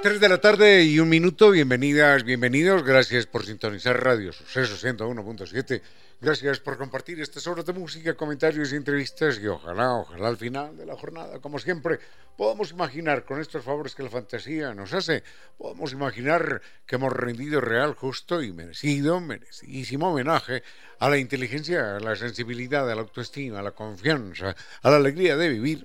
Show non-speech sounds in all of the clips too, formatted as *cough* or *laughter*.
3 de la tarde y un minuto, bienvenidas, bienvenidos, gracias por sintonizar Radio Suceso 101.7, gracias por compartir estas horas de música, comentarios y entrevistas. Y ojalá, ojalá al final de la jornada, como siempre, podamos imaginar con estos favores que la fantasía nos hace, podamos imaginar que hemos rendido real, justo y merecido, merecidísimo homenaje a la inteligencia, a la sensibilidad, a la autoestima, a la confianza, a la alegría de vivir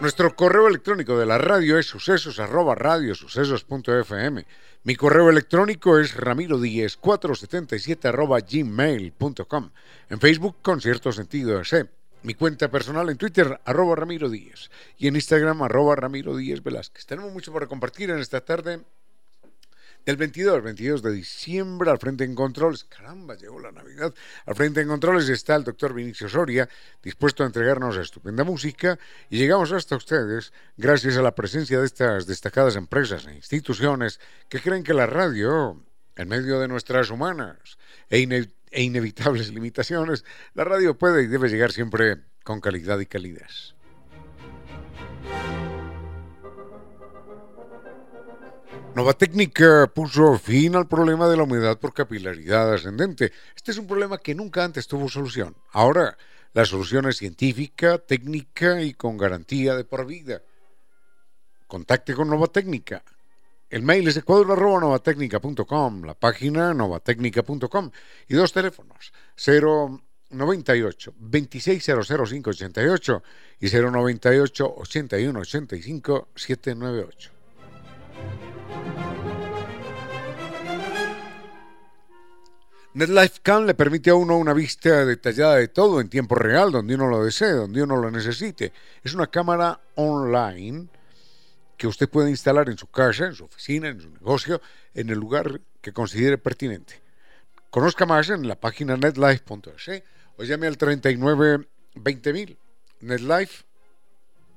Nuestro correo electrónico de la radio es sucesos arroba radiosucesos.fm. Mi correo electrónico es ramiro 477 arroba gmail.com. En Facebook, con cierto sentido ese. Mi cuenta personal en Twitter, arroba Ramiro Díez. Y en Instagram, arroba Ramiro Díez Velázquez. Tenemos mucho para compartir en esta tarde del 22, 22 de diciembre, al frente en controles, caramba, llegó la Navidad, al frente en controles está el doctor Vinicio Soria, dispuesto a entregarnos estupenda música, y llegamos hasta ustedes gracias a la presencia de estas destacadas empresas e instituciones que creen que la radio, en medio de nuestras humanas e, e inevitables *laughs* limitaciones, la radio puede y debe llegar siempre con calidad y calidez. Nova Técnica puso fin al problema de la humedad por capilaridad ascendente. Este es un problema que nunca antes tuvo solución. Ahora, la solución es científica, técnica y con garantía de por vida. Contacte con Nova Técnica. El mail es ecuador.novatecnica.com, la página novatecnica.com y dos teléfonos, 098 2600588 y 098 8185 798. NetLife Cam le permite a uno una vista detallada de todo en tiempo real, donde uno lo desee, donde uno lo necesite. Es una cámara online que usted puede instalar en su casa, en su oficina, en su negocio, en el lugar que considere pertinente. Conozca más en la página netlife.es o llame al 39 20000. NetLife,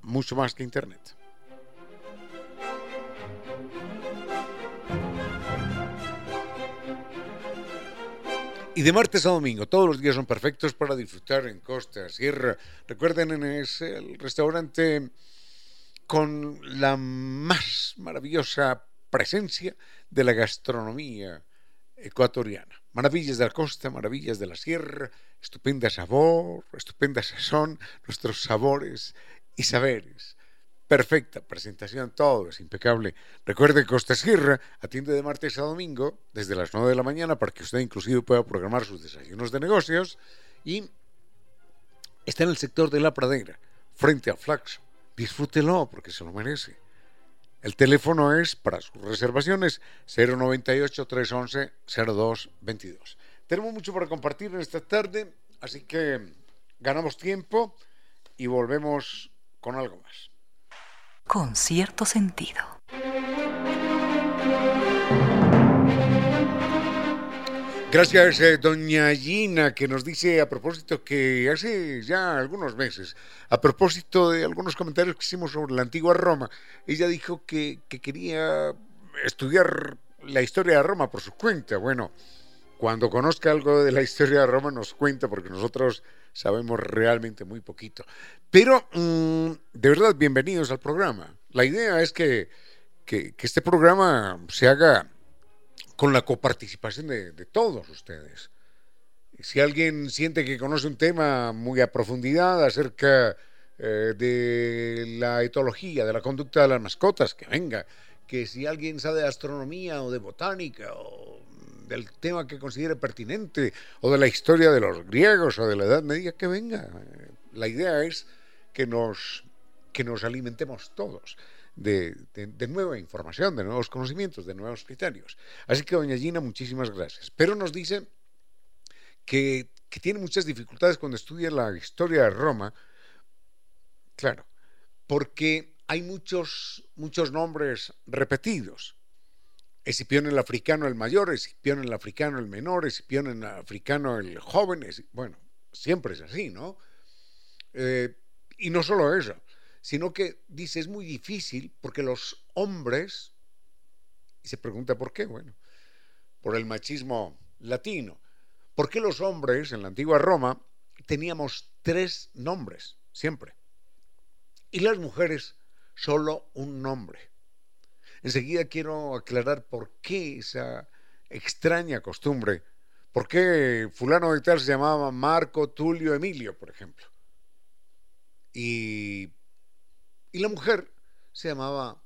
mucho más que Internet. Y de martes a domingo, todos los días son perfectos para disfrutar en Costa Sierra. Recuerden, es el restaurante con la más maravillosa presencia de la gastronomía ecuatoriana. Maravillas de la costa, maravillas de la sierra, estupenda sabor, estupenda sazón, nuestros sabores y saberes perfecta presentación, todo es impecable. Recuerde que Costa Sierra atiende de martes a domingo desde las 9 de la mañana para que usted inclusive pueda programar sus desayunos de negocios y está en el sector de la pradera, frente a Flaxo. Disfrútelo porque se lo merece. El teléfono es para sus reservaciones 098 311 0222. Tenemos mucho para compartir en esta tarde, así que ganamos tiempo y volvemos con algo más con cierto sentido. Gracias, eh, doña Gina, que nos dice a propósito que hace ya algunos meses, a propósito de algunos comentarios que hicimos sobre la antigua Roma, ella dijo que, que quería estudiar la historia de Roma por su cuenta. Bueno, cuando conozca algo de la historia de Roma nos cuenta, porque nosotros sabemos realmente muy poquito. Pero, mm, de verdad, bienvenidos al programa. La idea es que, este programa se haga con la coparticipación de, de todos ustedes. Si alguien siente que conoce un tema muy a profundidad acerca eh, de la etología, de la conducta de las mascotas, que venga. Que si alguien sabe de astronomía o de botánica o del tema que considere pertinente o de la historia de los griegos o de la Edad Media, que venga. La idea es que nos, que nos alimentemos todos. De, nueva información, de nuevos conocimientos, de nuevos criterios. Así que, doña Gina, muchísimas gracias. Pero nos dice que, que tiene muchas dificultades cuando estudia la historia de Roma, claro, porque hay muchos, muchos nombres repetidos. Escipión el africano el mayor, Escipión el africano el menor, Escipión el africano el joven, bueno, siempre es así, ¿no? Eh, y no solo eso, sino que dice es muy difícil porque los hombres, y se pregunta por qué, bueno, por el machismo latino, ¿por qué los hombres en la antigua Roma teníamos tres nombres siempre? Y las mujeres solo un nombre. Enseguida quiero aclarar por qué esa extraña costumbre, por qué fulano de tal se llamaba Marco Tulio Emilio, por ejemplo. Y, y la mujer se llamaba,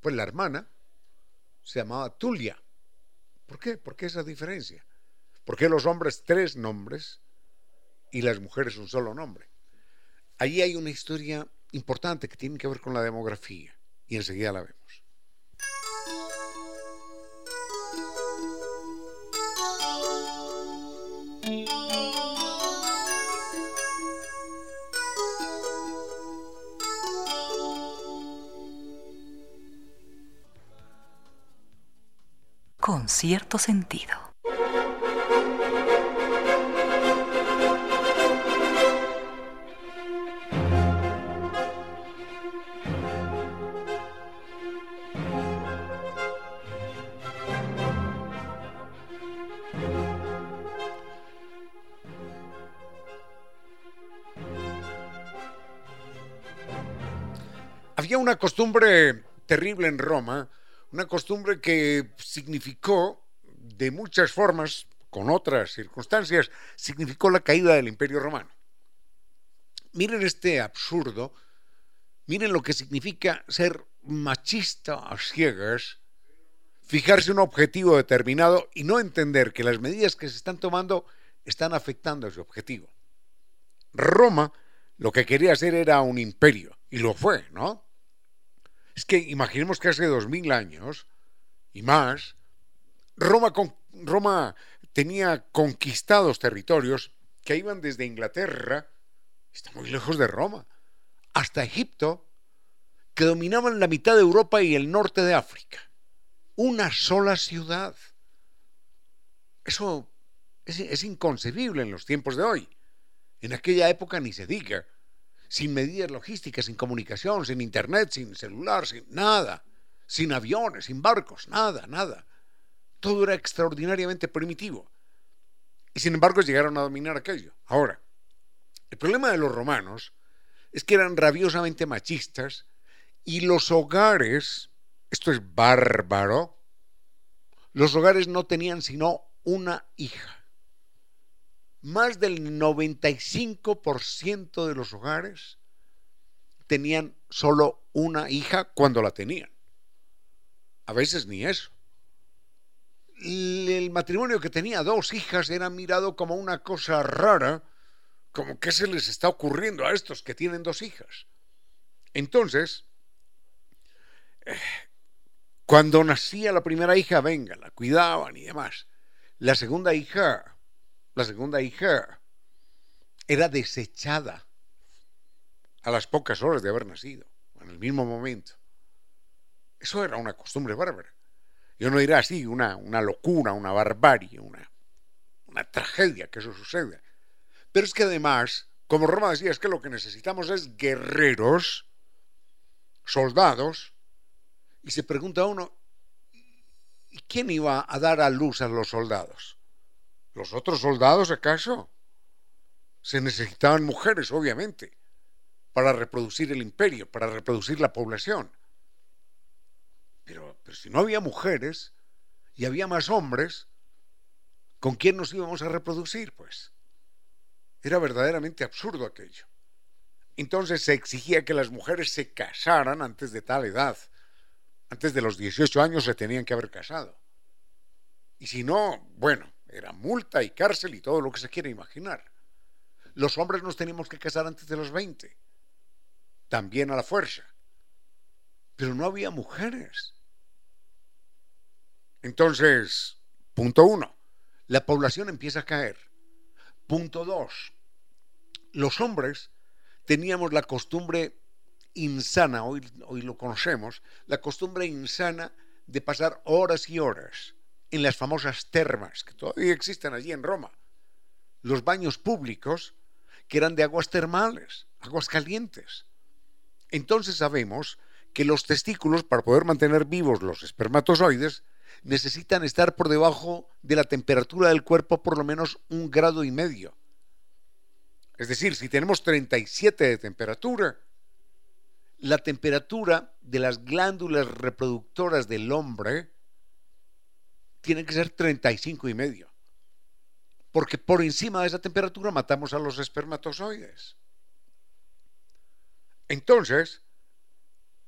pues la hermana se llamaba Tulia. ¿Por qué? ¿Por qué esa diferencia? ¿Por qué los hombres tres nombres y las mujeres un solo nombre? Allí hay una historia importante que tiene que ver con la demografía y enseguida la vemos. Con cierto sentido. Había una costumbre terrible en Roma una costumbre que significó de muchas formas, con otras circunstancias, significó la caída del imperio romano. Miren este absurdo, miren lo que significa ser machista a ciegas, fijarse un objetivo determinado y no entender que las medidas que se están tomando están afectando a ese objetivo. Roma lo que quería hacer era un imperio, y lo fue, ¿no? Es que imaginemos que hace dos mil años y más, Roma, Roma tenía conquistados territorios que iban desde Inglaterra, está muy lejos de Roma, hasta Egipto, que dominaban la mitad de Europa y el norte de África. Una sola ciudad. Eso es, es inconcebible en los tiempos de hoy. En aquella época ni se diga sin medidas logísticas, sin comunicación, sin internet, sin celular, sin nada, sin aviones, sin barcos, nada, nada. Todo era extraordinariamente primitivo. Y sin embargo llegaron a dominar aquello. Ahora, el problema de los romanos es que eran rabiosamente machistas y los hogares, esto es bárbaro, los hogares no tenían sino una hija más del 95% de los hogares tenían solo una hija cuando la tenían. A veces ni eso. El matrimonio que tenía dos hijas era mirado como una cosa rara, como que se les está ocurriendo a estos que tienen dos hijas. Entonces, cuando nacía la primera hija, venga, la cuidaban y demás. La segunda hija la segunda hija era desechada a las pocas horas de haber nacido, en el mismo momento. Eso era una costumbre bárbara. Yo no dirá así, una, una locura, una barbarie, una, una tragedia que eso suceda. Pero es que además, como Roma decía, es que lo que necesitamos es guerreros, soldados, y se pregunta uno, ¿y quién iba a dar a luz a los soldados? ¿Los otros soldados acaso? Se necesitaban mujeres, obviamente, para reproducir el imperio, para reproducir la población. Pero, si no había mujeres y había más hombres, ¿con quién nos íbamos a reproducir? Pues era verdaderamente absurdo aquello. Entonces se exigía que las mujeres se casaran antes de tal edad. Antes de los 18 años se tenían que haber casado. Y si no, bueno, era multa y cárcel y todo lo que se quiere imaginar. Los hombres nos teníamos que casar antes de los 20. También a la fuerza. Pero no había mujeres. Entonces, punto uno, la población empieza a caer. Punto dos, los hombres teníamos la costumbre insana, hoy, hoy lo conocemos, la costumbre insana de pasar horas y horas en las famosas termas, que todavía existen allí en Roma, los baños públicos que eran de aguas termales, aguas calientes. Entonces sabemos que los testículos, para poder mantener vivos los espermatozoides, necesitan estar por debajo de la temperatura del cuerpo por lo menos un grado y medio. Es decir, si tenemos 37 de temperatura, la temperatura de las glándulas reproductoras del hombre tiene que ser 35 y medio. Porque por encima de esa temperatura matamos a los espermatozoides. Entonces,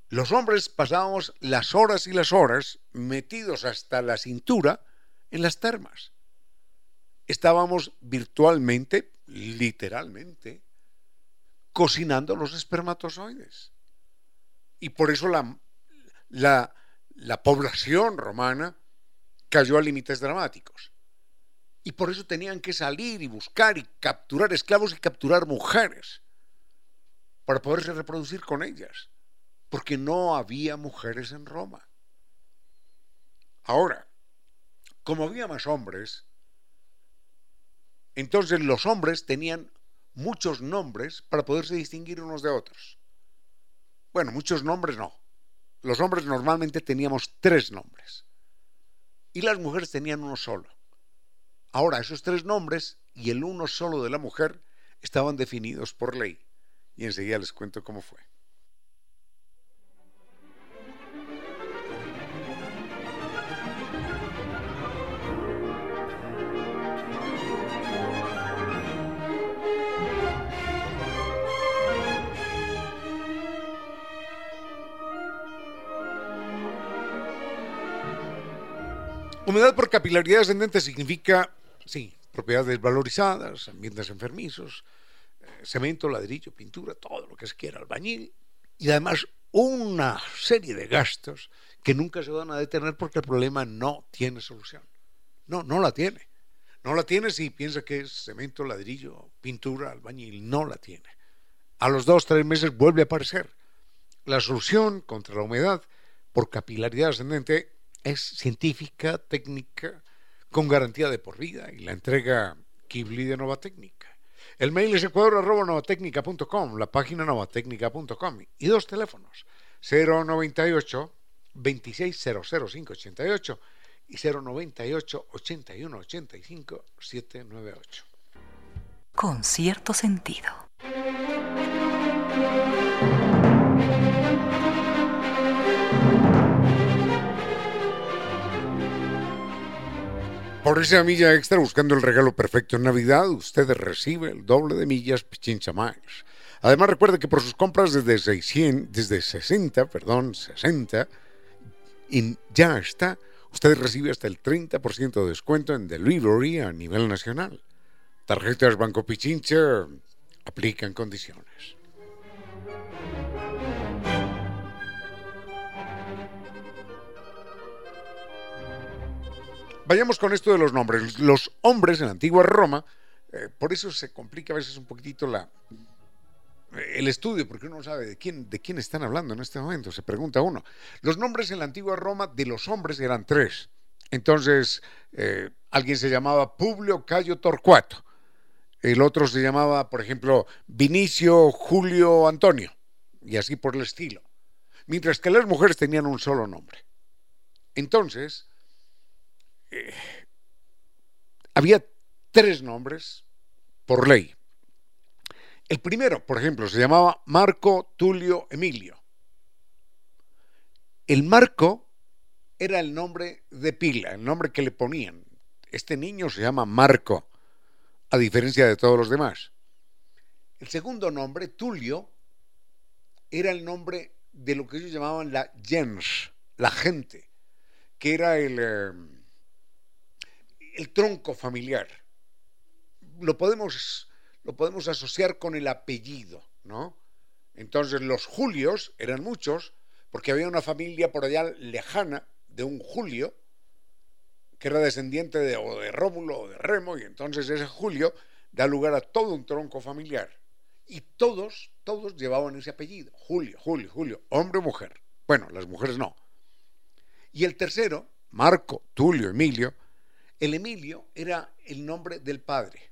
los hombres pasábamos las horas y las horas metidos hasta la cintura en las termas. Estábamos virtualmente, literalmente, cocinando los espermatozoides. Y por eso la, la, la población romana cayó a límites dramáticos. Y por eso tenían que salir y buscar y capturar esclavos y capturar mujeres para poderse reproducir con ellas porque no había mujeres en Roma. Ahora, como había más hombres, entonces los hombres tenían muchos nombres para poderse distinguir unos de otros. Bueno, muchos nombres no. Los hombres normalmente teníamos tres nombres y las mujeres tenían uno solo. Ahora, esos tres nombres y el uno solo de la mujer estaban definidos por ley. Y enseguida les cuento cómo fue. Humedad por capilaridad ascendente significa, sí, propiedades valorizadas, ambientes enfermizos, eh, cemento, ladrillo, pintura, todo lo que se quiera, albañil, y además una serie de gastos que nunca se van a detener porque el problema no tiene solución. No, no la tiene. No la tiene si piensa que es cemento, ladrillo, pintura, albañil. No la tiene. A los dos, tres meses vuelve a aparecer. La solución contra la humedad por capilaridad ascendente es científica, técnica, con garantía de por vida y la entrega Kibli de Nova Técnica. El mail es ecuador.novatecnica.com, la página novatecnica.com y dos teléfonos, 098 2600588 y 098 8185 798. Con cierto sentido. Por esa milla extra, buscando el regalo perfecto en Navidad, usted recibe el doble de millas Pichincha Miles. Además, recuerde que por sus compras desde 600, desde 60, perdón, 60, y ya está, usted recibe hasta el 30% de descuento en delivery a nivel nacional. Tarjetas Banco Pichincha aplican condiciones. Vayamos con esto de los nombres. Los hombres en la antigua Roma, eh, por eso se complica a veces un poquitito la, el estudio, porque uno no sabe de quién, de quién están hablando en este momento, se pregunta uno. Los nombres en la antigua Roma de los hombres eran tres. Entonces, eh, alguien se llamaba Publio Cayo Torcuato. El otro se llamaba, por ejemplo, Vinicio Julio Antonio. Y así por el estilo. Mientras que las mujeres tenían un solo nombre. Entonces, había tres nombres por ley. El primero, por ejemplo, se llamaba Marco Tulio Emilio. El Marco era el nombre de pila, el nombre que le ponían. este niño se llama Marco, a diferencia de todos los demás. El segundo nombre, Tulio, era el nombre de lo que ellos llamaban la gens, la gente, que era el, eh, el tronco familiar. Lo podemos, lo podemos asociar con el apellido, ¿no? Entonces los Julios eran muchos, porque había una familia por allá lejana de un Julio, que era descendiente de, o de Rómulo o de Remo, y entonces ese Julio da lugar a todo un tronco familiar. Y todos, todos llevaban ese apellido, Julio, Julio, Julio, hombre o mujer. Bueno, las mujeres no. Y el tercero, Marco, Tulio, Emilio, el Emilio era el nombre del padre.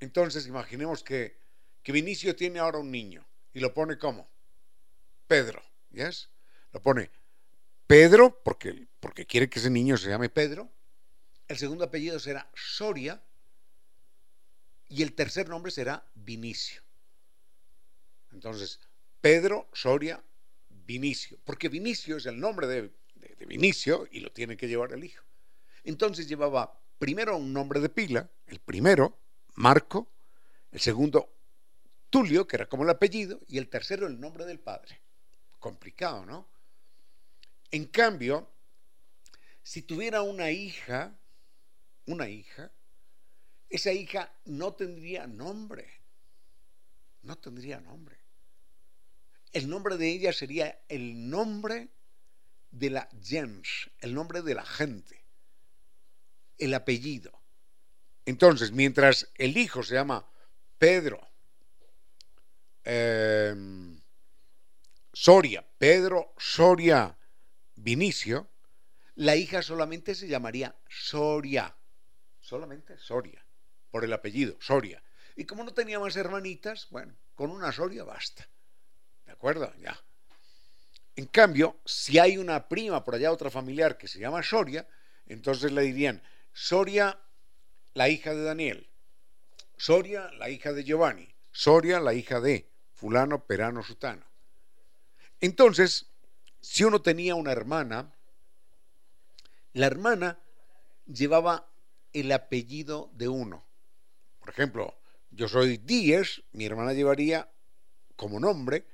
Entonces, imaginemos que, que Vinicio tiene ahora un niño y lo pone como Pedro, ¿yes? Lo pone Pedro porque, porque quiere que ese niño se llame Pedro. El segundo apellido será Soria y el tercer nombre será Vinicio. Entonces, Pedro, Soria, Vinicio, porque Vinicio es el nombre de, de Vinicio y lo tiene que llevar el hijo. Entonces llevaba primero un nombre de pila, el primero, Marco, el segundo, Tulio, que era como el apellido, y el tercero, el nombre del padre. Complicado, ¿no? En cambio, si tuviera una hija, una hija, esa hija no tendría nombre. No tendría nombre. El nombre de ella sería el nombre de la gens, el nombre de la gente el apellido. Entonces, mientras el hijo se llama Pedro em, Soria, Pedro Soria Vinicio, la hija solamente se llamaría Soria, solamente Soria, por el apellido, Soria. Y como no tenía más hermanitas, bueno, con una Soria basta. ¿De acuerdo? Ya. En cambio, si hay una prima por allá, otra familiar que se llama Soria, entonces le dirían, Soria, la hija de Daniel. Soria, la hija de Giovanni. Soria, la hija de fulano, perano, sutano. Entonces, si uno tenía una hermana, la hermana llevaba el apellido de uno. Por ejemplo, yo soy Díez, mi hermana llevaría como nombre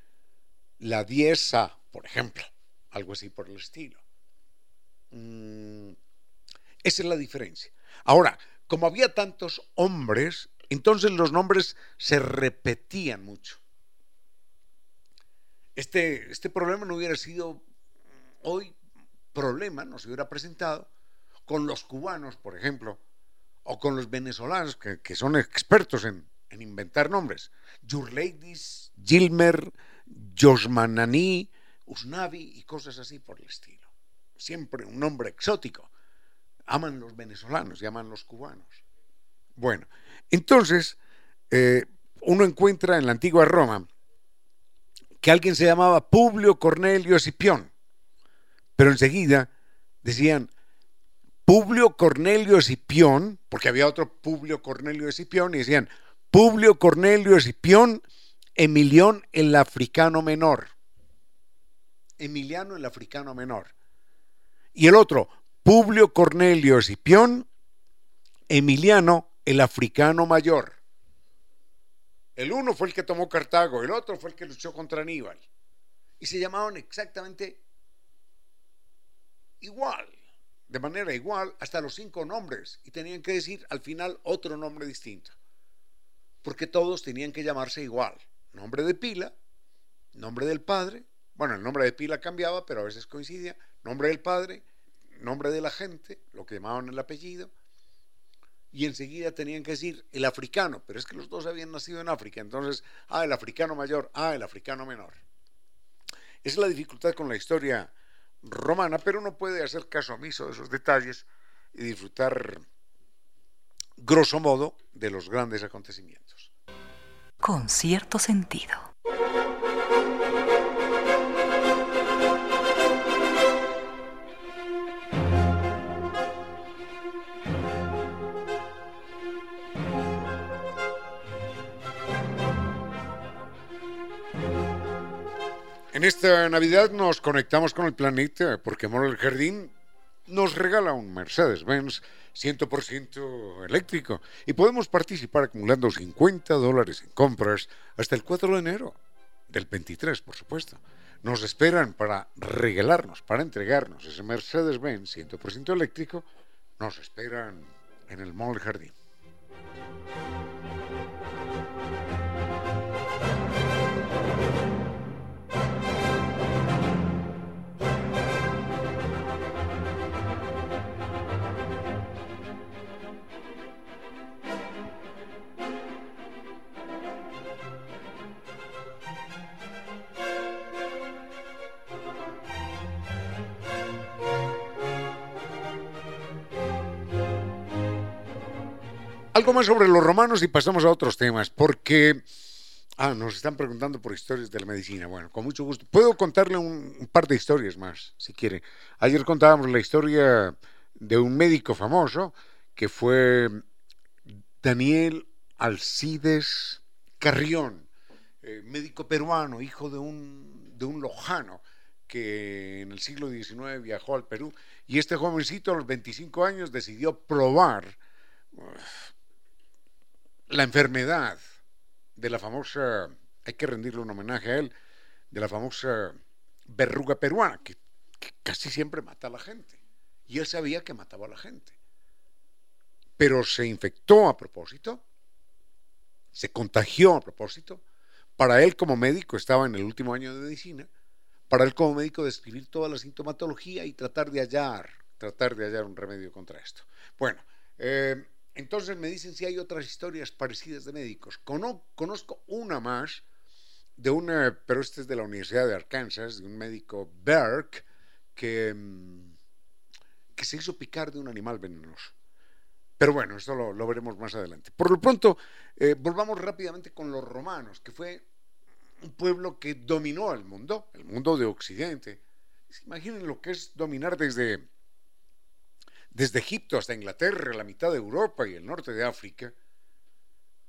la Dieza, por ejemplo, algo así por el estilo. Mm, esa es la diferencia. Ahora, como había tantos hombres, entonces los nombres se repetían mucho. Este, este problema no hubiera sido hoy problema, no se hubiera presentado con los cubanos, por ejemplo, o con los venezolanos, que, son expertos en, inventar nombres. Yurleidis, Gilmer, Josmanani, Usnavi y cosas así por el estilo. Siempre un nombre exótico aman los venezolanos y aman los cubanos. Bueno, entonces eh, uno encuentra en la antigua Roma que alguien se llamaba Publio Cornelio Escipión, pero enseguida decían Publio Cornelio Escipión, porque había otro Publio Cornelio Escipión, y decían Publio Cornelio Escipión, Emilión el africano menor. Emiliano el africano menor. Y el otro, Publio Cornelio Escipión, Emiliano el africano mayor. El uno fue el que tomó Cartago, el otro fue el que luchó contra Aníbal. Y se llamaban exactamente igual, de manera igual, hasta los cinco nombres. Y tenían que decir al final otro nombre distinto. Porque todos tenían que llamarse igual. Nombre de pila, nombre del padre. Bueno, el nombre de pila cambiaba, pero a veces coincidía. Nombre del padre, nombre de la gente, lo que llamaban el apellido, y enseguida tenían que decir el africano, pero es que los dos habían nacido en África, entonces, ah, el africano mayor, ah, el africano menor. Esa es la dificultad con la historia romana, pero uno puede hacer caso omiso de esos detalles y disfrutar, grosso modo, de los grandes acontecimientos. Con cierto sentido. En esta Navidad nos conectamos con el planeta porque Amor el Jardín nos regala un Mercedes-Benz 100% eléctrico y podemos participar acumulando 50 dólares en compras hasta el 4 de enero del 23, por supuesto. Nos esperan para regalarnos, para entregarnos ese Mercedes-Benz 100% eléctrico. Nos esperan en el Mall Jardín. Algo más sobre los romanos y pasamos a otros temas, porque ah, nos están preguntando por historias de la medicina. Bueno, con mucho gusto. Puedo contarle un, par de historias más, si quiere. Ayer contábamos la historia de un médico famoso que fue Daniel Alcides Carrión, eh, médico peruano, hijo de un, de un lojano que en el siglo XIX viajó al Perú. Y este jovencito a los 25 años decidió probar la enfermedad de la famosa, hay que rendirle un homenaje a él, de la famosa verruga peruana, que, casi siempre mata a la gente. Y él sabía que mataba a la gente. Pero se infectó a propósito, se contagió a propósito. Para él como médico estaba en el último año de medicina, para él como médico describir toda la sintomatología y tratar de hallar, tratar de hallar un remedio contra esto. Bueno, eh, entonces me dicen si hay otras historias parecidas de médicos. Conozco una más de una, pero este es de la Universidad de Arkansas, de un médico Berk que, mm, que se hizo picar de un animal venenoso. Pero bueno, esto lo, veremos más adelante. Por lo pronto, eh, volvamos rápidamente con los romanos, que fue un pueblo que dominó el mundo, el mundo de Occidente. Imaginen lo que es dominar desde desde Egipto hasta Inglaterra, la mitad de Europa y el norte de África,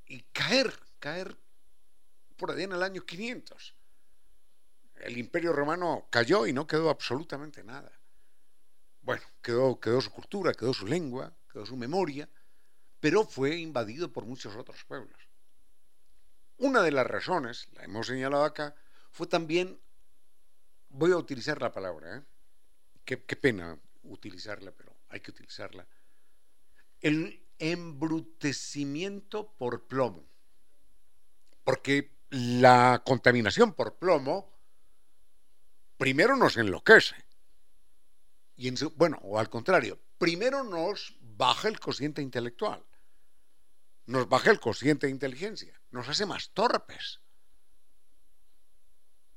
y caer, caer por ahí en el año 500. El imperio romano cayó y no quedó absolutamente nada. Bueno, quedó, quedó su cultura, quedó su lengua, quedó su memoria, pero fue invadido por muchos otros pueblos. Una de las razones, la hemos señalado acá, fue también, voy a utilizar la palabra, ¿eh? qué pena utilizarla, pero hay que utilizarla. El embrutecimiento por plomo. Porque la contaminación por plomo primero nos enloquece. Y bueno, o al contrario, primero nos baja el cociente intelectual. Nos baja el cociente de inteligencia. Nos hace más torpes.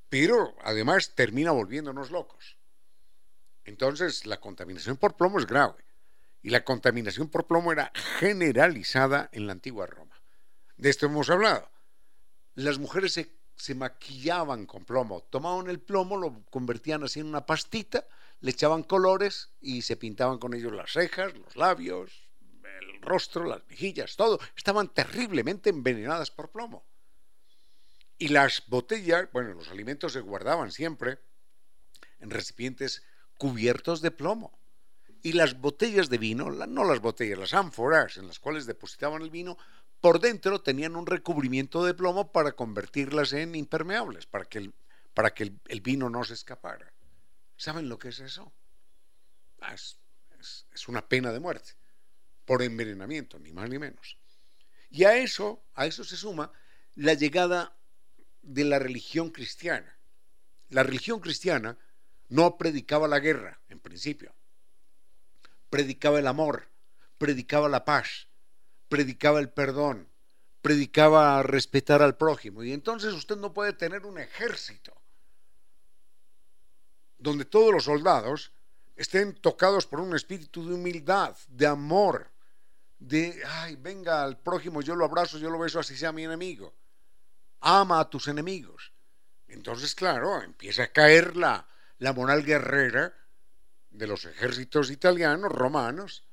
Pero además termina volviéndonos locos. Entonces, la contaminación por plomo es grave. Y la contaminación por plomo era generalizada en la antigua Roma. De esto hemos hablado. Las mujeres se, maquillaban con plomo, tomaban el plomo, lo convertían así en una pastita, le echaban colores y se pintaban con ellos las cejas, los labios, el rostro, las mejillas, todo. Estaban terriblemente envenenadas por plomo. Y las botellas, bueno, los alimentos se guardaban siempre en recipientes cubiertos de plomo. Y las botellas de vino, no las botellas, las ánforas en las cuales depositaban el vino, por dentro tenían un recubrimiento de plomo para convertirlas en impermeables, para que el, para que el, vino no se escapara. ¿Saben lo que es eso? Ah, es, es una pena de muerte, por envenenamiento, ni más ni menos. Y a eso, a eso se suma la llegada de la religión cristiana. La religión cristiana no predicaba la guerra, en principio. Predicaba el amor, predicaba la paz, predicaba el perdón, predicaba respetar al prójimo. Y entonces usted no puede tener un ejército donde todos los soldados estén tocados por un espíritu de humildad, de amor, de, ay, venga al prójimo, yo lo abrazo, yo lo beso, así sea mi enemigo. Ama a tus enemigos. Entonces, claro, empieza a caer la, la moral guerrera de los ejércitos italianos, romanos,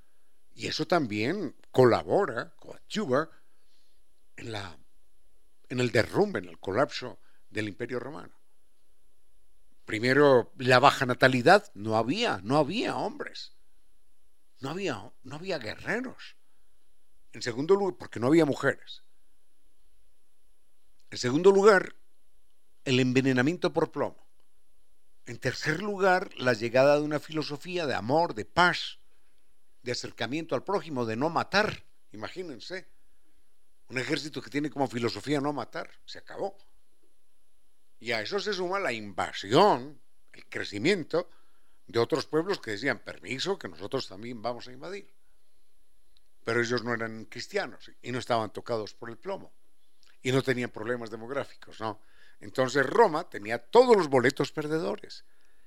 y eso también colabora, coadyuva en, en el derrumbe, en el colapso del imperio romano. Primero, la baja natalidad, no había, no había hombres. no había, no había guerreros. En segundo lugar, porque no había mujeres. En segundo lugar, el envenenamiento por plomo. En tercer lugar, la llegada de una filosofía de amor, de paz, de acercamiento al prójimo, de no matar. Imagínense, un ejército que tiene como filosofía no matar, se acabó. Y a eso se suma la invasión, el crecimiento de otros pueblos que decían, permiso, que nosotros también vamos a invadir. Pero ellos no eran cristianos y no estaban tocados por el plomo y no tenían problemas demográficos, ¿no? Entonces Roma tenía todos los boletos perdedores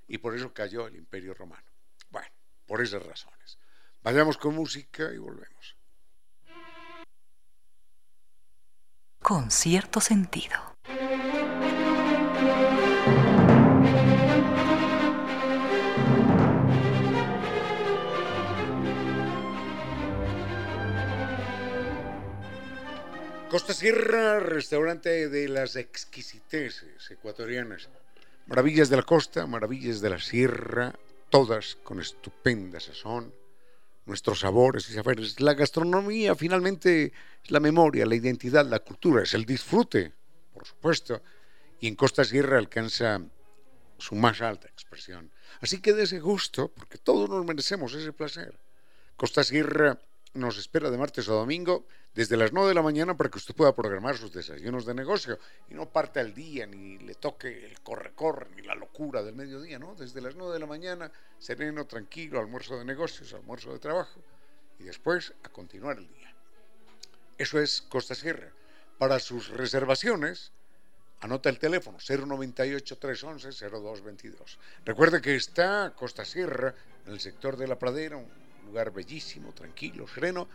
y por eso cayó el imperio romano. Bueno, por esas razones. Vayamos con música y volvemos. Con cierto sentido. Costa Sierra, restaurante de las exquisiteces ecuatorianas. Maravillas de la costa, maravillas de la sierra, todas con estupenda sazón, nuestros sabores y saberes. La gastronomía finalmente es la memoria, la identidad, la cultura, es el disfrute, por supuesto, y en Costa Sierra alcanza su más alta expresión. Así que de ese gusto, porque todos nos merecemos ese placer. Costa Sierra nos espera de martes a domingo desde las 9 de la mañana para que usted pueda programar sus desayunos de negocio y no parte al día ni le toque el corre-corre ni la locura del mediodía, ¿no? Desde las 9 de la mañana, sereno, tranquilo, almuerzo de negocios, almuerzo de trabajo y después a continuar el día. Eso es Costa Sierra. Para sus reservaciones, anota el teléfono 098-311-0222. Recuerde que está Costa Sierra en el sector de la pradera, un lugar bellísimo, tranquilo, sereno,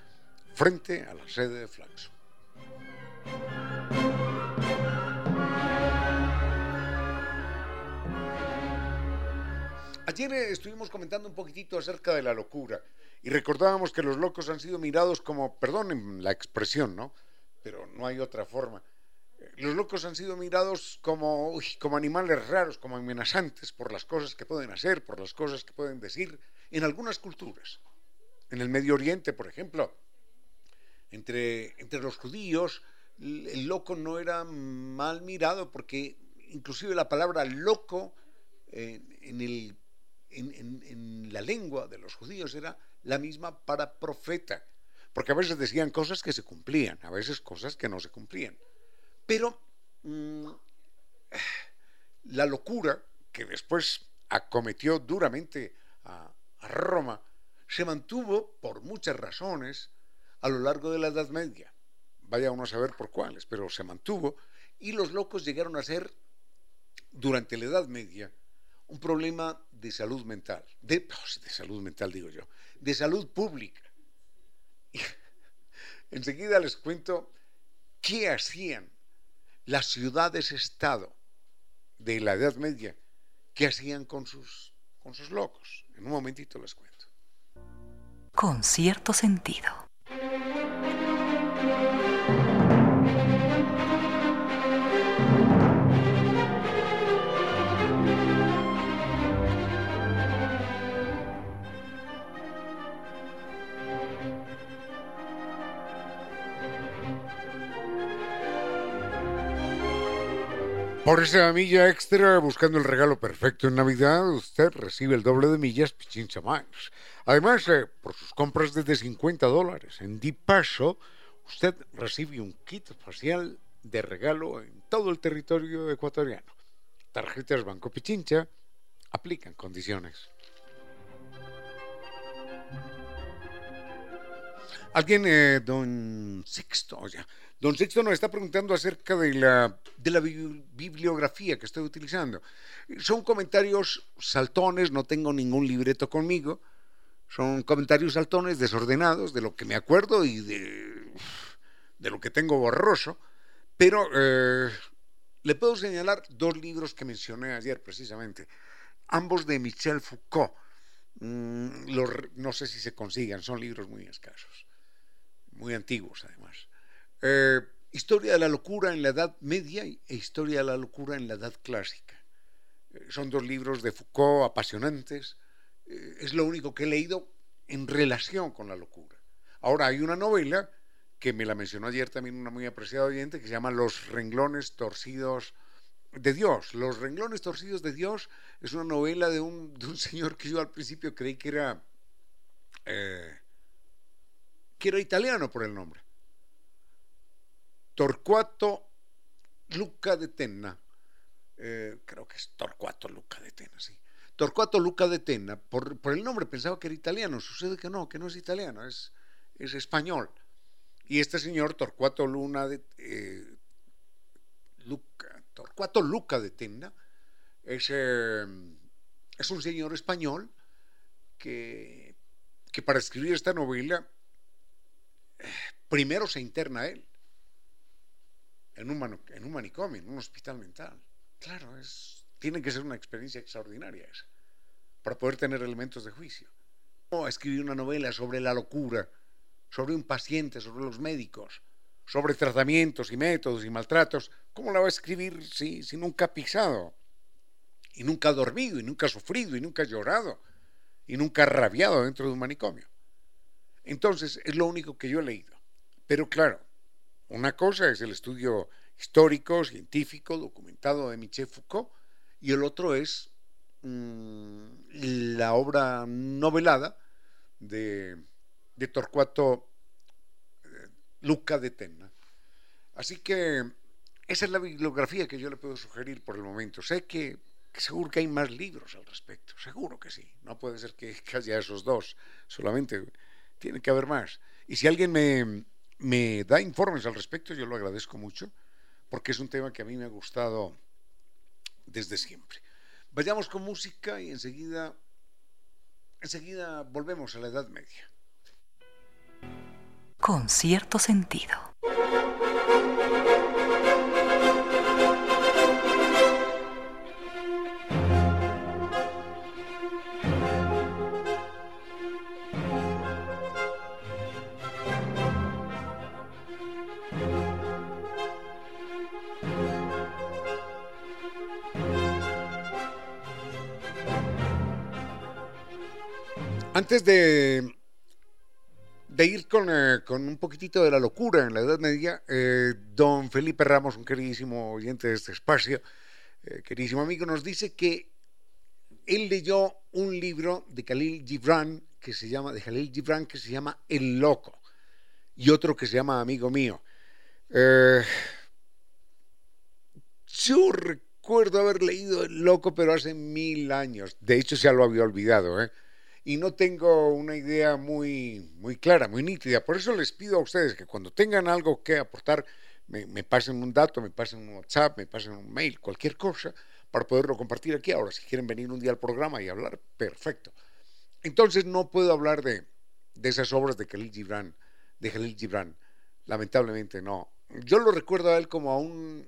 frente a la sede de Flaxo. Ayer eh, estuvimos comentando un poquitito acerca de la locura y recordábamos que los locos han sido mirados como, perdonen la expresión, ¿no? Pero no hay otra forma. Eh, los locos han sido mirados como, como animales raros, como amenazantes por las cosas que pueden hacer, por las cosas que pueden decir en algunas culturas. En el Medio Oriente, por ejemplo, entre, entre los judíos, el loco no era mal mirado porque inclusive la palabra loco en, el, en, en, la lengua de los judíos era la misma para profeta, porque a veces decían cosas que se cumplían, a veces cosas que no se cumplían. Pero mmm, la locura que después acometió duramente a Roma se mantuvo por muchas razones a lo largo de la Edad Media. Vaya uno a saber por cuáles, pero se mantuvo y los locos llegaron a ser, durante la Edad Media, un problema de salud mental, de, de salud mental digo yo, de salud pública. *laughs* enseguida les cuento qué hacían las ciudades-estado de la Edad Media, qué hacían con sus, con sus locos. En un momentito les cuento con cierto sentido. Por esa milla extra, buscando el regalo perfecto en Navidad, usted recibe el doble de millas Pichincha Max. Además, eh, por sus compras desde 50 dólares en Dipaso, usted recibe un kit facial de regalo en todo el territorio ecuatoriano. Tarjetas Banco Pichincha aplican condiciones. Alguien, eh, don Sixto, ya, Don Sixto nos está preguntando acerca de la, de la bibliografía que estoy utilizando. Son comentarios saltones, no tengo ningún libreto conmigo. Son comentarios saltones desordenados de lo que me acuerdo y de, de lo que tengo borroso. Pero eh, le puedo señalar dos libros que mencioné ayer precisamente, ambos de Michel Foucault. Mm, no sé si se consigan, son libros muy escasos, muy antiguos además. Eh, historia de la locura en la Edad Media e Historia de la locura en la Edad Clásica. Eh, son dos libros de Foucault apasionantes. Eh, es lo único que he leído en relación con la locura. Ahora hay una novela que me la mencionó ayer también una muy apreciada oyente que se llama Los renglones torcidos de Dios. Los renglones torcidos de Dios es una novela de un, señor que yo al principio creí que era, que era italiano por el nombre. Torcuato Luca de Tenna. Eh, creo que es Torcuato Luca de Tenna, sí. Torcuato Luca de Tenna, por, el nombre pensaba que era italiano, sucede que no, que no es italiano, es, es español. Y este señor, Torcuato Luna de, eh, Luca, Torcuato Luca de Tenna, es, eh, es un señor español que, que para escribir esta novela primero se interna él en un, manicomio, en un hospital mental. Claro, es, tiene que ser una experiencia extraordinaria esa, para poder tener elementos de juicio. No escribir una novela sobre la locura, sobre un paciente, sobre los médicos, sobre tratamientos y métodos y maltratos, ¿cómo la va a escribir si, si nunca ha pisado? Y nunca ha dormido, y nunca ha sufrido, y nunca ha llorado, y nunca ha rabiado dentro de un manicomio. Entonces, es lo único que yo he leído. Pero claro, una cosa es el estudio histórico, científico, documentado de Michel Foucault, y el otro es mm, la obra novelada de, Torcuato eh, Luca de Tenna. Así que esa es la bibliografía que yo le puedo sugerir por el momento. Sé que, seguro que hay más libros al respecto, seguro que sí. No puede ser que, que *laughs* haya esos dos, solamente tiene que haber más. Y si alguien me, me da informes al respecto, yo lo agradezco mucho, porque es un tema que a mí me ha gustado desde siempre. Vayamos con música y enseguida, enseguida volvemos a la Edad Media. Con cierto sentido. Antes de, ir eh, con, un poquitito de la locura en la Edad Media, eh, don Felipe Ramos, un queridísimo oyente de este espacio, eh, queridísimo amigo, nos dice que él leyó un libro de Khalil Gibran que se llama, de Khalil Gibran que se llama El Loco y otro que se llama Amigo Mío. yo recuerdo haber leído El Loco, pero hace mil años. De hecho, ya lo había olvidado, ¿eh? Y no tengo una idea muy, muy clara, muy nítida. Por eso les pido a ustedes que cuando tengan algo que aportar, me, pasen un dato, me pasen un WhatsApp, me pasen un mail, cualquier cosa, para poderlo compartir aquí. Ahora, si quieren venir un día al programa y hablar, perfecto. Entonces no puedo hablar de, de esas obras de Khalil Gibran, de Khalil Gibran, lamentablemente no. Yo lo recuerdo a él como a un,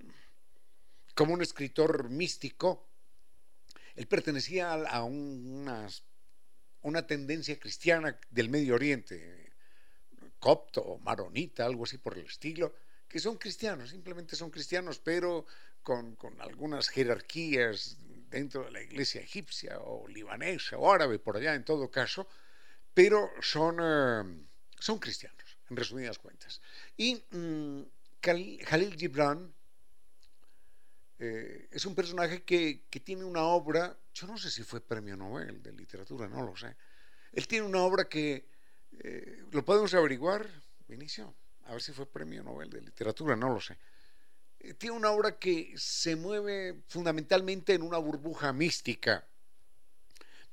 como un escritor místico. Él pertenecía a, unas una tendencia cristiana del Medio Oriente, copto, maronita, algo así por el estilo, que son cristianos, simplemente son cristianos, pero con, algunas jerarquías dentro de la iglesia egipcia o libanesa o árabe, por allá en todo caso, pero son, eh, son cristianos, en resumidas cuentas. Y mm, Khalil Gibran eh, es un personaje que, que, tiene una obra, yo no sé si fue premio Nobel de literatura, no lo sé. Él tiene una obra que, eh, ¿lo podemos averiguar, Vinicio? A ver si fue premio Nobel de literatura, no lo sé. Eh, tiene una obra que se mueve fundamentalmente en una burbuja mística,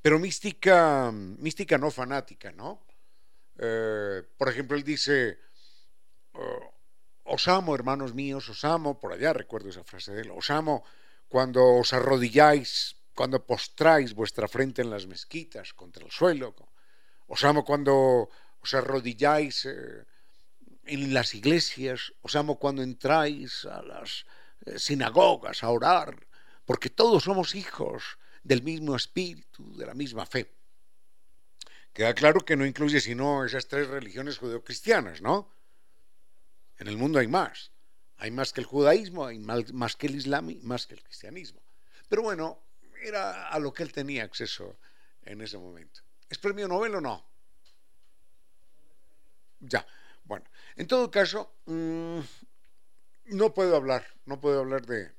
pero mística, mística no fanática, ¿no? por ejemplo, él dice, oh, os amo, hermanos míos, os amo, por allá recuerdo esa frase de él, os amo cuando os arrodilláis, cuando postráis vuestra frente en las mezquitas contra el suelo, os amo cuando os arrodilláis eh, en las iglesias, os amo cuando entráis a las eh, sinagogas a orar, porque todos somos hijos del mismo espíritu, de la misma fe. Queda claro que no incluye sino esas tres religiones judeocristianas, ¿no? En el mundo hay más. Hay más que el judaísmo, hay más, que el islam y más que el cristianismo. Pero bueno, era a lo que él tenía acceso en ese momento. ¿Es premio Nobel o no? Ya, bueno, en todo caso, mm, no puedo hablar, no puedo hablar de,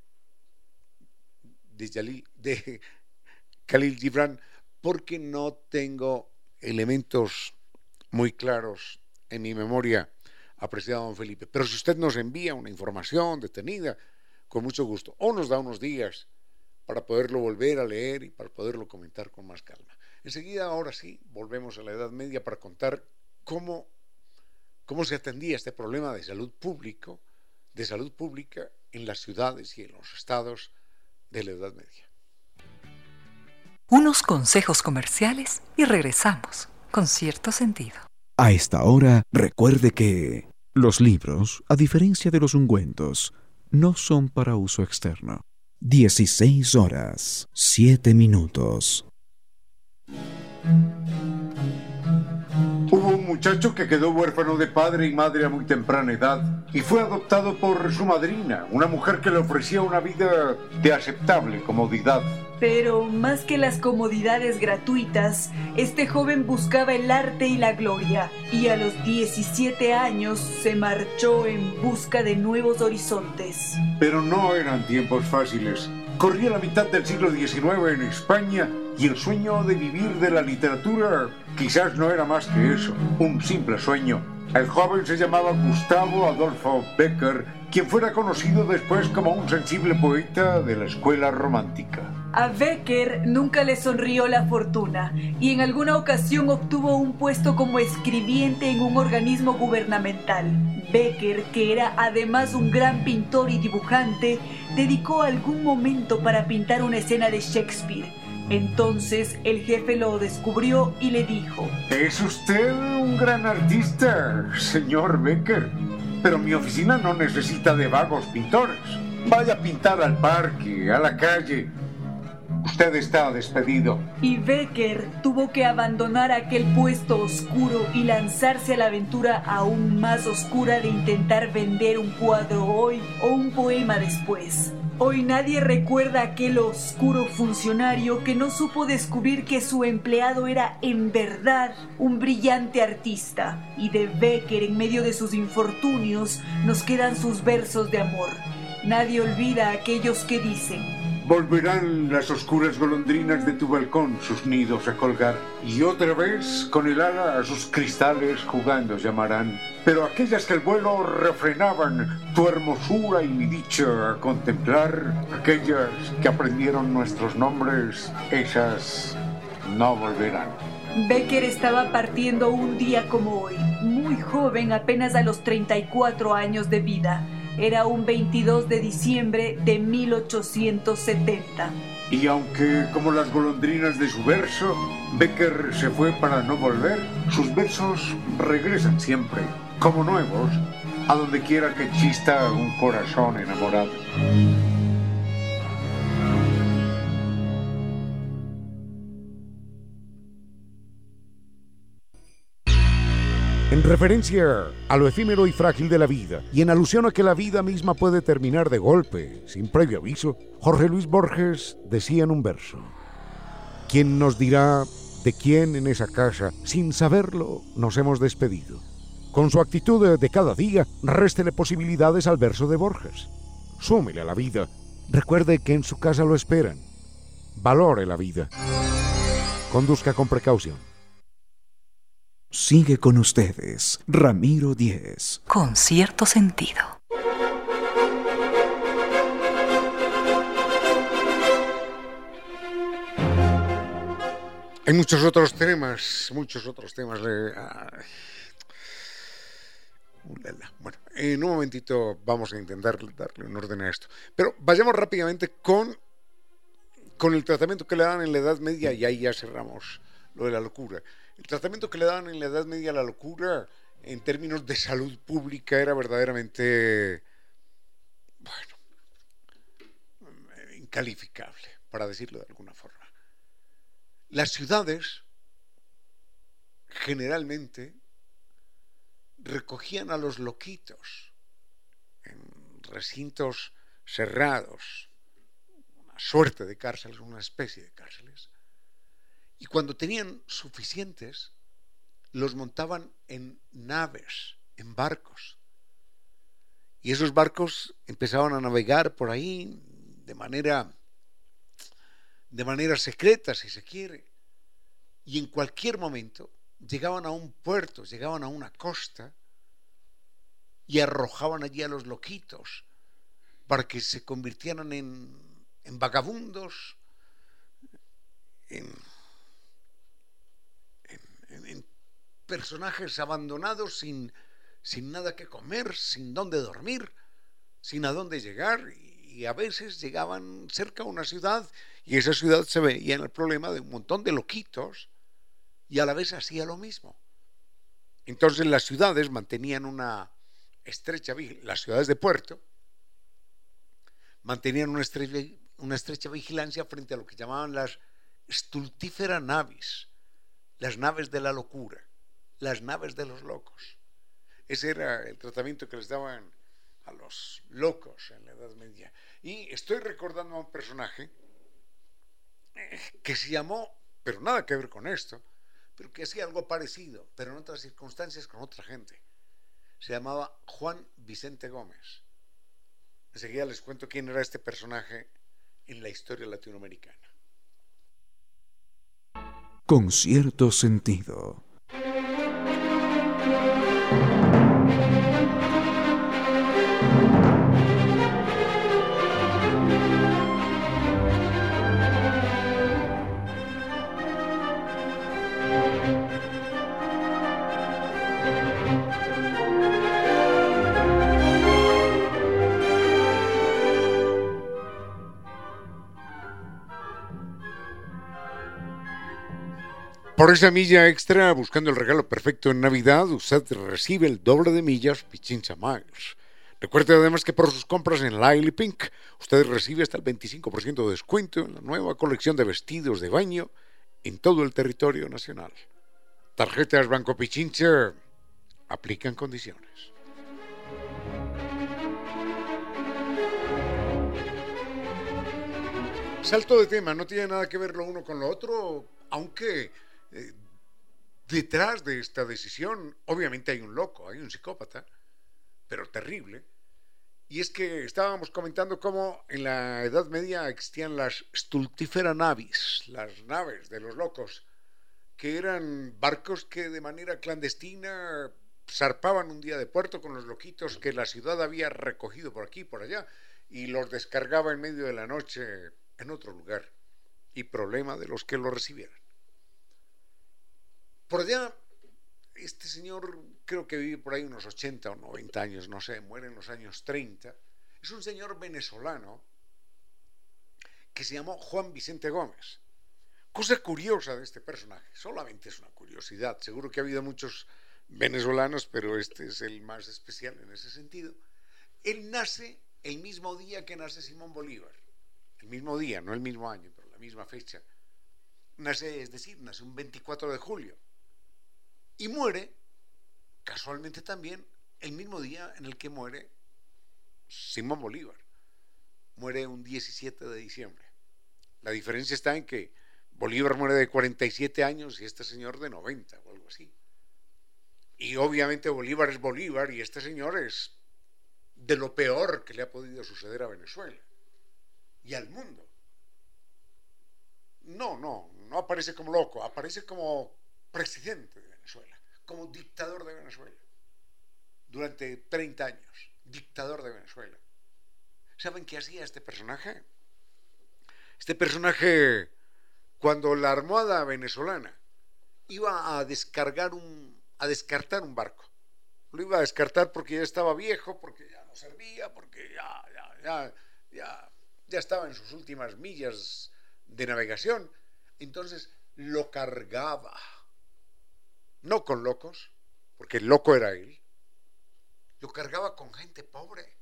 de, de *laughs* Khalil Gibran porque no tengo elementos muy claros en mi memoria, apreciado don Felipe. Pero si usted nos envía una información detenida, con mucho gusto, o nos da unos días para poderlo volver a leer y para poderlo comentar con más calma. Enseguida, ahora sí, volvemos a la Edad Media para contar cómo, cómo se atendía este problema de salud público, de salud pública en las ciudades y en los estados de la Edad Media. Unos consejos comerciales y regresamos con cierto sentido. A esta hora, recuerde que los libros, a diferencia de los ungüentos, no son para uso externo. 16 horas, 7 minutos. Muchacho que quedó huérfano de padre y madre a muy temprana edad y fue adoptado por su madrina, una mujer que le ofrecía una vida de aceptable comodidad. Pero más que las comodidades gratuitas, este joven buscaba el arte y la gloria, y a los 17 años se marchó en busca de nuevos horizontes. Pero no eran tiempos fáciles. Corría la mitad del siglo XIX en España y el sueño de vivir de la literatura quizás no era más que eso, un simple sueño. El joven se llamaba Gustavo Adolfo Becker, quien fuera conocido después como un sensible poeta de la escuela romántica. A Becker nunca le sonrió la fortuna y en alguna ocasión obtuvo un puesto como escribiente en un organismo gubernamental. Becker, que era además un gran pintor y dibujante, dedicó algún momento para pintar una escena de Shakespeare entonces el jefe lo descubrió y le dijo, Es usted un gran artista, señor Becker, pero mi oficina no necesita de vagos pintores. Vaya a pintar al parque, a la calle. Usted está despedido. Y Becker tuvo que abandonar aquel puesto oscuro y lanzarse a la aventura aún más oscura de intentar vender un cuadro hoy o un poema después. Hoy nadie recuerda aquel oscuro funcionario que no supo descubrir que su empleado era en verdad un brillante artista. Y de Becker en medio de sus infortunios nos quedan sus versos de amor. Nadie olvida a aquellos que dicen, Volverán las oscuras golondrinas de tu balcón sus nidos a colgar, y otra vez con el ala a sus cristales jugando llamarán. Pero aquellas que el vuelo refrenaban tu hermosura y mi dicha a contemplar, aquellas que aprendieron nuestros nombres, esas no volverán. Becker estaba partiendo un día como hoy, muy joven, apenas a los 34 años de vida. Era un 22 de diciembre de 1870. Y aunque, como las golondrinas de su verso, Becker se fue para no volver, sus versos regresan siempre, como nuevos, a donde quiera que chista un corazón enamorado. En referencia a lo efímero y frágil de la vida, y en alusión a que la vida misma puede terminar de golpe, sin previo aviso, Jorge Luis Borges decía en un verso, ¿quién nos dirá de quién en esa casa, sin saberlo, nos hemos despedido? Con su actitud de cada día, réstele posibilidades al verso de Borges. Súmele a la vida. Recuerde que en su casa lo esperan. Valore la vida. Conduzca con precaución. Sigue con ustedes, Ramiro Díez. Con cierto sentido. Hay muchos otros temas, muchos otros temas. Bueno, en un momentito vamos a intentar darle un orden a esto. Pero vayamos rápidamente con, con el tratamiento que le dan en la Edad Media y ahí ya cerramos lo de la locura. El tratamiento que le daban en la Edad Media a la locura en términos de salud pública era verdaderamente, bueno, incalificable, para decirlo de alguna forma. Las ciudades generalmente recogían a los loquitos en recintos cerrados, una suerte de cárceles, una especie de cárceles, y cuando tenían suficientes, los montaban en naves, en barcos. Y esos barcos empezaban a navegar por ahí de manera de manera secreta, si se quiere. Y en cualquier momento llegaban a un puerto, llegaban a una costa y arrojaban allí a los loquitos para que se convirtieran en, en vagabundos, en, personajes abandonados sin, sin nada que comer, sin dónde dormir, sin a dónde llegar y a veces llegaban cerca a una ciudad y esa ciudad se veía en el problema de un montón de loquitos y a la vez hacía lo mismo. Entonces las ciudades mantenían una estrecha las ciudades de puerto mantenían una estrecha, una estrecha vigilancia frente a lo que llamaban las stultífera navis, las naves de la locura, las naves de los locos. Ese era el tratamiento que les daban a los locos en la Edad Media. Y estoy recordando a un personaje eh, que se llamó, pero nada que ver con esto, pero que hacía algo parecido, pero en otras circunstancias con otra gente. Se llamaba Juan Vicente Gómez. Enseguida les cuento quién era este personaje en la historia latinoamericana. Con cierto sentido. thank you Por esa milla extra, buscando el regalo perfecto en Navidad, usted recibe el doble de millas Pichincha Miles. Recuerde además que por sus compras en Lily Pink, usted recibe hasta el 25% de descuento en la nueva colección de vestidos de baño en todo el territorio nacional. Tarjetas Banco Pichincha aplican condiciones. Salto de tema, no tiene nada que ver lo uno con lo otro, aunque eh, detrás de esta decisión, obviamente hay un loco, hay un psicópata, pero terrible. Y es que estábamos comentando cómo en la Edad Media existían las stultifera navis, las naves de los locos, que eran barcos que de manera clandestina zarpaban un día de puerto con los loquitos que la ciudad había recogido por aquí y por allá y los descargaba en medio de la noche en otro lugar. Y problema de los que lo recibieran. Por allá, este señor creo que vive por ahí unos 80 o 90 años, no sé, muere en los años 30. Es un señor venezolano que se llamó Juan Vicente Gómez. Cosa curiosa de este personaje, solamente es una curiosidad, seguro que ha habido muchos venezolanos, pero este es el más especial en ese sentido. Él nace el mismo día que nace Simón Bolívar, el mismo día, no el mismo año, pero la misma fecha. Nace, es decir, nace un 24 de julio y muere, casualmente también, el mismo día en el que muere Simón Bolívar. Muere un 17 de diciembre. La diferencia está en que Bolívar muere de 47 años y este señor de 90 o algo así. Y obviamente Bolívar es Bolívar y este señor es de lo peor que le ha podido suceder a Venezuela y al mundo. No, no, no aparece como loco, aparece como presidente como dictador de Venezuela. Durante 30 años, dictador de Venezuela. ¿Saben qué hacía este personaje? Este personaje, cuando la armada venezolana iba a descargar un, a descartar un barco, lo iba a descartar porque ya estaba viejo, porque ya no servía, porque ya, ya, ya, ya, ya estaba en sus últimas millas de navegación. Entonces lo cargaba no con locos, porque el loco era él, lo cargaba con gente pobre.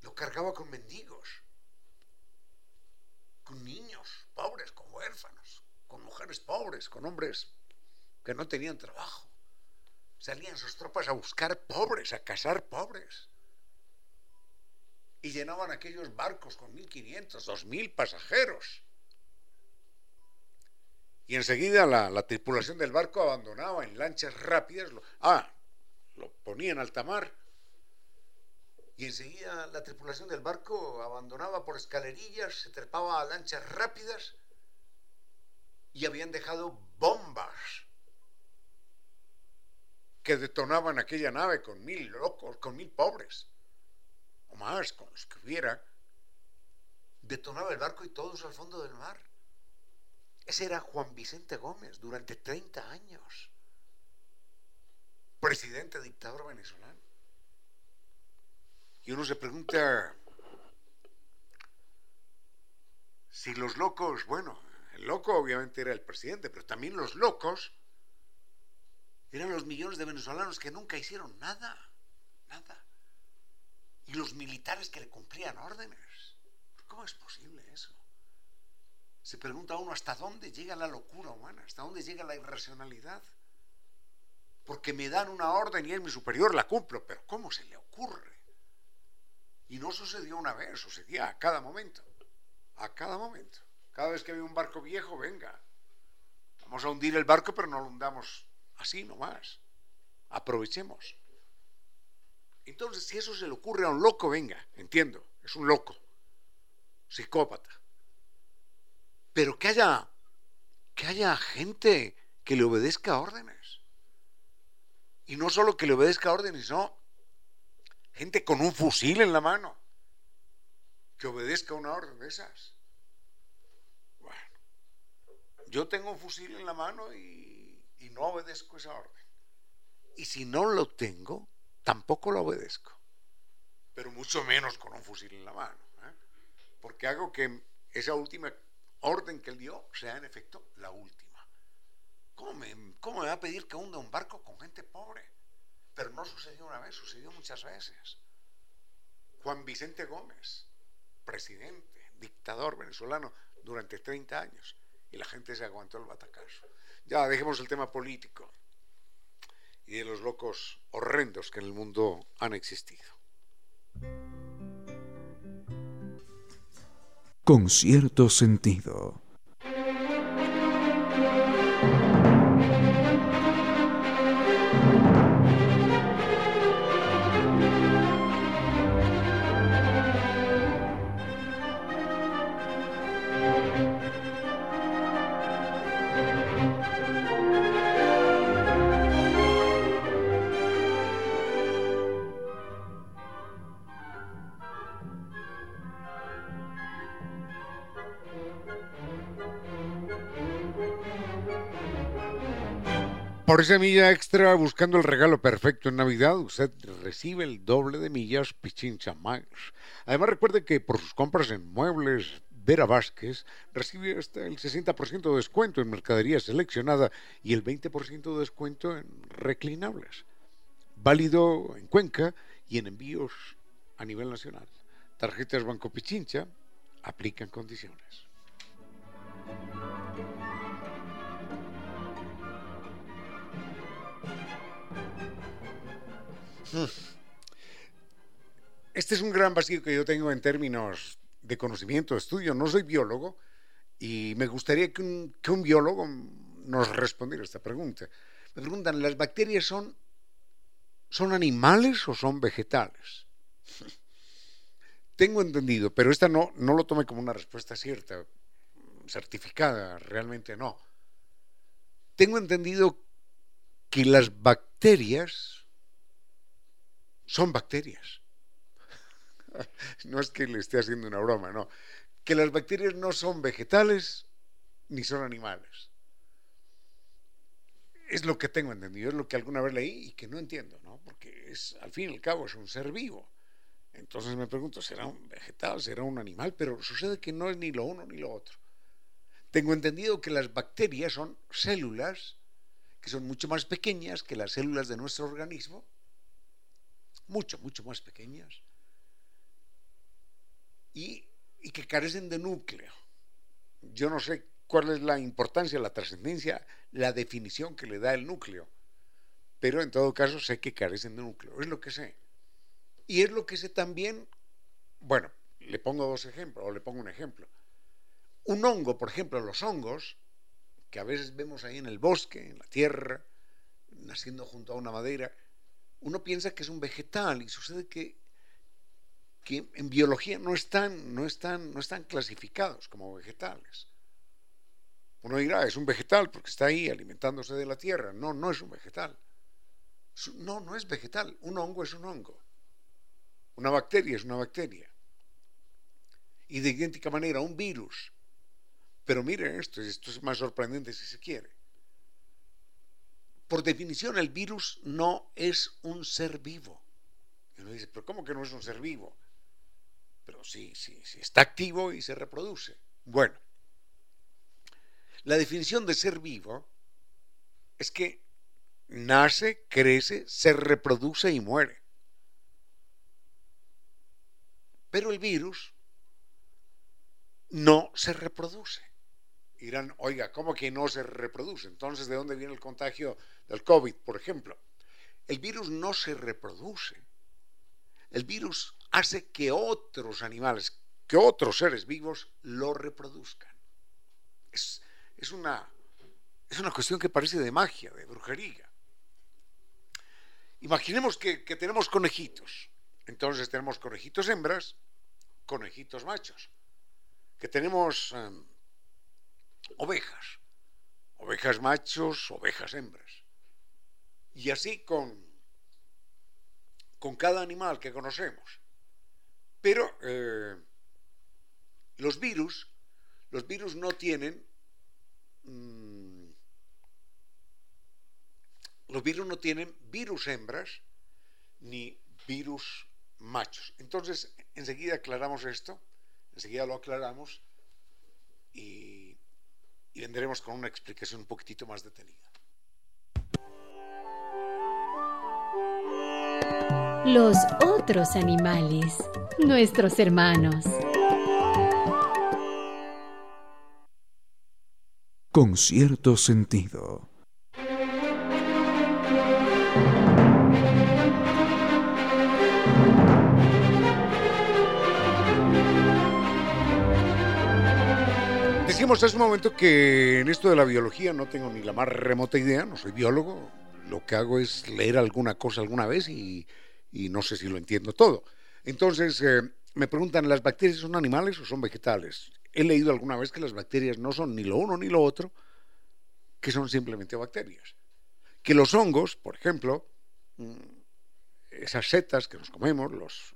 Lo cargaba con mendigos, con niños pobres, con huérfanos, con mujeres pobres, con hombres que no tenían trabajo. Salían sus tropas a buscar pobres, a cazar pobres. Y llenaban aquellos barcos con 1.500, 2.000 pasajeros Y enseguida la, tripulación del barco abandonaba en lanchas rápidas. Lo, ah, lo ponía en alta mar. Y enseguida la tripulación del barco abandonaba por escalerillas, se trepaba a lanchas rápidas y habían dejado bombas que detonaban aquella nave con mil locos, con mil pobres, o más, con los que hubiera. Detonaba el barco y todos al fondo del mar. Ese era Juan Vicente Gómez durante 30 años, presidente dictador venezolano. Y uno se pregunta si los locos, bueno, el loco obviamente era el presidente, pero también los locos eran los millones de venezolanos que nunca hicieron nada, nada. Y los militares que le cumplían órdenes. ¿Cómo es posible eso? Se pregunta uno hasta dónde llega la locura humana, hasta dónde llega la irracionalidad. Porque me dan una orden y es mi superior, la cumplo, pero ¿cómo se le ocurre? Y no sucedió una vez, sucedía a cada momento, a cada momento. Cada vez que había un barco viejo, venga, vamos a hundir el barco, pero no lo hundamos así nomás. Aprovechemos. Entonces, si eso se le ocurre a un loco, venga, entiendo, es un loco, psicópata pero que haya, que haya gente que le obedezca órdenes. Y no solo que le obedezca órdenes, sino gente con un fusil en la mano que obedezca una orden de esas. Bueno, yo tengo un fusil en la mano y, y no obedezco esa orden. Y si no lo tengo, tampoco lo obedezco. Pero mucho menos con un fusil en la mano. ¿eh? Porque hago que esa última orden que él dio sea en efecto la última. ¿Cómo me, ¿Cómo me va a pedir que hunda un barco con gente pobre? Pero no sucedió una vez, sucedió muchas veces. Juan Vicente Gómez, presidente, dictador venezolano durante 30 años, y la gente se aguantó el batacazo. Ya dejemos el tema político y de los locos horrendos que en el mundo han existido. Con cierto sentido. Por esa milla extra, buscando el regalo perfecto en Navidad, usted recibe el doble de millas Pichincha Miles. Además, recuerde que por sus compras en muebles Vera Vázquez recibe hasta el 60% de descuento en mercadería seleccionada y el 20% de descuento en reclinables. Válido en Cuenca y en envíos a nivel nacional. Tarjetas Banco Pichincha aplican condiciones. Este es un gran vacío que yo tengo en términos de conocimiento, de estudio. No soy biólogo y me gustaría que un, biólogo nos respondiera esta pregunta. Me preguntan, ¿las bacterias son, son animales o son vegetales? *laughs* Tengo entendido, pero esta no, no lo tome como una respuesta cierta, certificada, realmente no. Tengo entendido que las bacterias son bacterias. *laughs* No es que le esté haciendo una broma, no. Que las bacterias no son vegetales ni son animales. Es lo que tengo entendido, es lo que alguna vez leí y que no entiendo, ¿no? Porque es, al fin y al cabo, es un ser vivo. Entonces me pregunto, ¿será un vegetal, será un animal? Pero sucede que no es ni lo uno ni lo otro. Tengo entendido que las bacterias son células que son mucho más pequeñas que las células de nuestro organismo mucho, mucho más pequeñas, y, que carecen de núcleo. Yo no sé cuál es la importancia, la trascendencia, la definición que le da el núcleo, pero en todo caso sé que carecen de núcleo, es lo que sé. Y es lo que sé también, bueno, le pongo dos ejemplos, o le pongo un ejemplo. Un hongo, por ejemplo, los hongos, que a veces vemos ahí en el bosque, en la tierra, naciendo junto a una madera, uno piensa que es un vegetal y sucede que, en biología no están, no, están, no están clasificados como vegetales. Uno dirá, es un vegetal porque está ahí alimentándose de la tierra. No, no es un vegetal. No, no es vegetal. Un hongo es un hongo. Una bacteria es una bacteria. Y de idéntica manera, un virus. Pero miren esto, esto es más sorprendente si se quiere. Por definición, el virus no es un ser vivo. Y uno dice, pero ¿cómo que no es un ser vivo? Pero sí, sí, sí, está activo y se reproduce. Bueno, la definición de ser vivo es que nace, crece, se reproduce y muere. Pero el virus no se reproduce. Dirán, oiga, ¿cómo que no se reproduce? Entonces, ¿de dónde viene el contagio del COVID, por ejemplo? El virus no se reproduce. El virus hace que otros animales, que otros seres vivos lo reproduzcan. Es, es una, es una cuestión que parece de magia, de brujería. Imaginemos que, tenemos conejitos. Entonces tenemos conejitos hembras, conejitos machos. Que tenemos em, ovejas. Ovejas machos, ovejas hembras. Y así con, con cada animal que conocemos. Pero eh, los virus, los virus no tienen Mm, los virus no tienen virus hembras ni virus machos. Entonces, enseguida aclaramos esto, enseguida lo aclaramos y vendremos con una explicación un poquitito más detenida. Los otros animales, nuestros hermanos. con cierto sentido. Decimos hace un momento que en esto de la biología no tengo ni la más remota idea, no soy biólogo, lo que hago es leer alguna cosa alguna vez y, no sé si lo entiendo todo. Entonces, eh, me preguntan, ¿las bacterias son animales o son vegetales? he leído alguna vez que las bacterias no son ni lo uno ni lo otro, que son simplemente bacterias. Que los hongos, por ejemplo, mm, esas setas que nos comemos, los,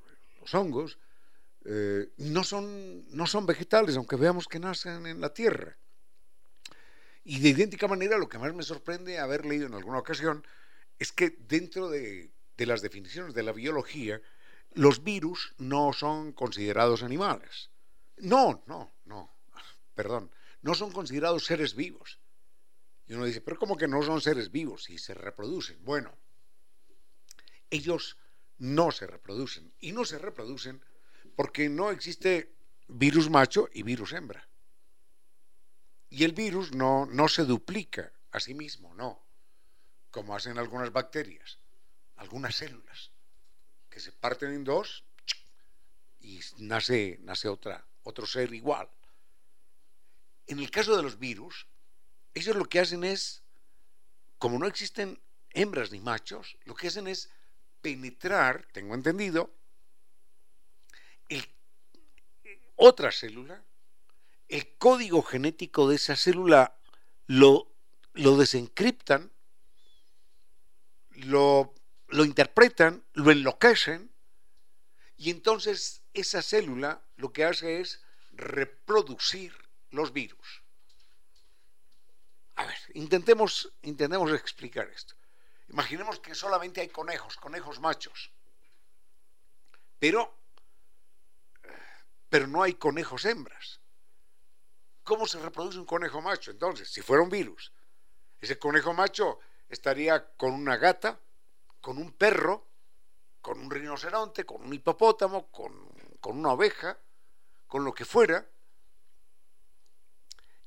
hongos, eh, no, son, no son vegetales, aunque veamos que nacen en la tierra. Y de idéntica manera, lo que más me sorprende haber leído en alguna ocasión es que dentro de, de las definiciones de la biología, los virus no son considerados animales. No, no, no, *laughs* perdón, no son considerados seres vivos. Y uno dice, pero ¿cómo que no son seres vivos y se reproducen? Bueno, ellos no se reproducen y no se reproducen porque no existe virus macho y virus hembra. Y el virus no, no se duplica a sí mismo, no, como hacen algunas bacterias, algunas células, que se parten en dos y nace, nace otra, otro ser igual. En el caso de los virus, ellos lo que hacen es, como no existen hembras ni machos, lo que hacen es penetrar, tengo entendido, otra célula, el código genético de esa célula lo, desencriptan, lo, lo interpretan, lo enloquecen, y entonces esa célula lo que hace es reproducir los virus. A ver, intentemos, intentemos explicar esto. Imaginemos que solamente hay conejos, conejos machos, pero, pero no hay conejos hembras. ¿Cómo se reproduce un conejo macho? Entonces, si fuera un virus, ese conejo macho estaría con una gata, con un perro, con un rinoceronte, con un hipopótamo, con con una oveja, con lo que fuera,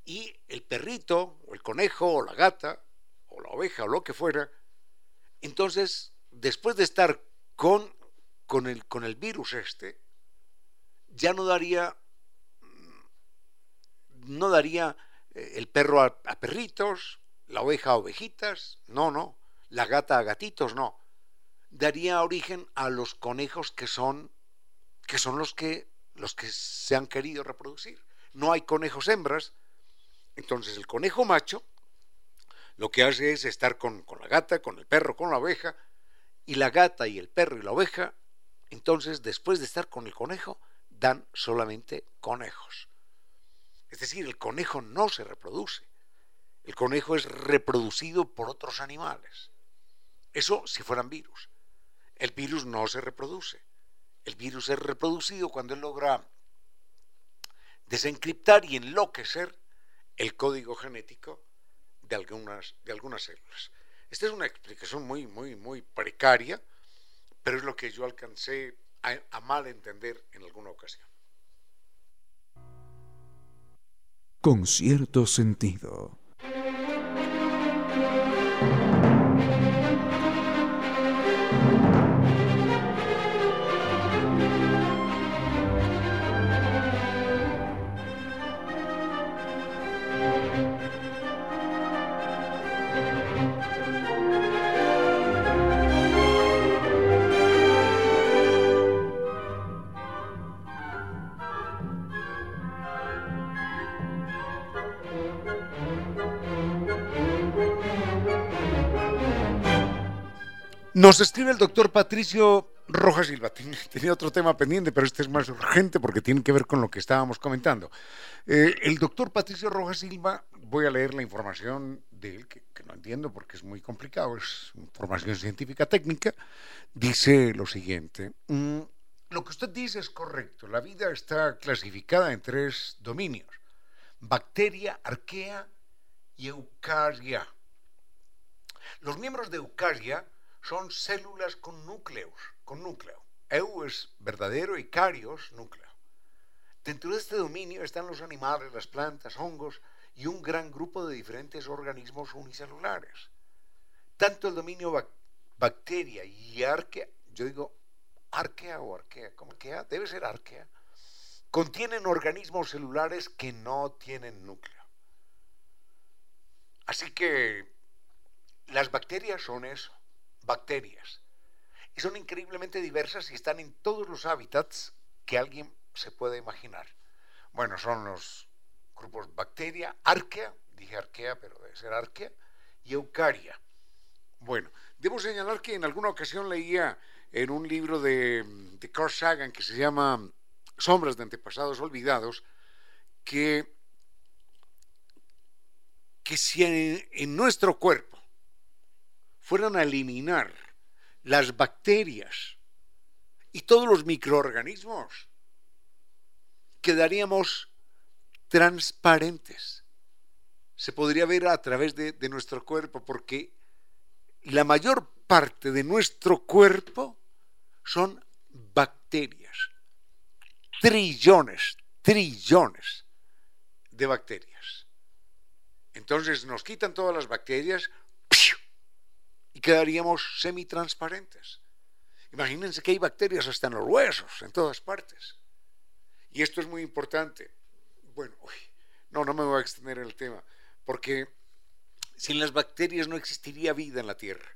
y el perrito, o el conejo, o la gata, o la oveja, o lo que fuera, entonces, después de estar con, con, el, con el virus este, ya no daría, no daría eh, el perro a, perritos, la oveja a ovejitas, no, no, la gata a gatitos, no. Daría origen a los conejos que son, que son los que, los que se han querido reproducir. No hay conejos hembras, entonces el conejo macho lo que hace es estar con, con la gata, con el perro, con la oveja, y la gata y el perro y la oveja, entonces después de estar con el conejo, dan solamente conejos. Es decir, el conejo no se reproduce. El conejo es reproducido por otros animales. Eso si fueran virus. El virus no se reproduce. El virus es reproducido cuando él logra desencriptar y enloquecer el código genético de algunas, de algunas células. Esta es una explicación muy, muy, muy precaria, pero es lo que yo alcancé a, a mal entender en alguna ocasión. Con cierto sentido. Nos escribe el doctor Patricio Rojas Silva. Tenía otro tema pendiente, pero este es más urgente porque tiene que ver con lo que estábamos comentando. Eh, el doctor Patricio Rojas Silva, voy a leer la información de él, que, no entiendo porque es muy complicado, es información científica técnica. Dice lo siguiente. Mm, lo que usted dice es correcto. La vida está clasificada en tres dominios. Bacteria, arquea y eucaria. Los miembros de eucaria son células con núcleos, con núcleo. Eu es verdadero y carios núcleo. Dentro de este dominio están los animales, las plantas, hongos y un gran grupo de diferentes organismos unicelulares. Tanto el dominio bacteria y arquea, yo digo arquea o arquea, como arquea, debe ser arquea, contienen organismos celulares que no tienen núcleo. Así que las bacterias son eso bacterias. Y son increíblemente diversas y están en todos los hábitats que alguien se puede imaginar. Bueno, son los grupos bacteria, arquea, dije arquea, pero debe ser arquea, y eucaria. Bueno, debo señalar que en alguna ocasión leía en un libro de, de Carl Sagan que se llama Sombras de Antepasados Olvidados, que, que si en nuestro cuerpo fueran a eliminar las bacterias y todos los microorganismos, quedaríamos transparentes. Se podría ver a través de, de nuestro cuerpo porque la mayor parte de nuestro cuerpo son bacterias. Trillones, trillones de bacterias. Entonces nos quitan todas las bacterias, quedaríamos semitransparentes. Imagínense que hay bacterias hasta en los huesos, en todas partes. Y esto es muy importante. Bueno, no, no me voy a extender en el tema, porque sin las bacterias no existiría vida en la Tierra.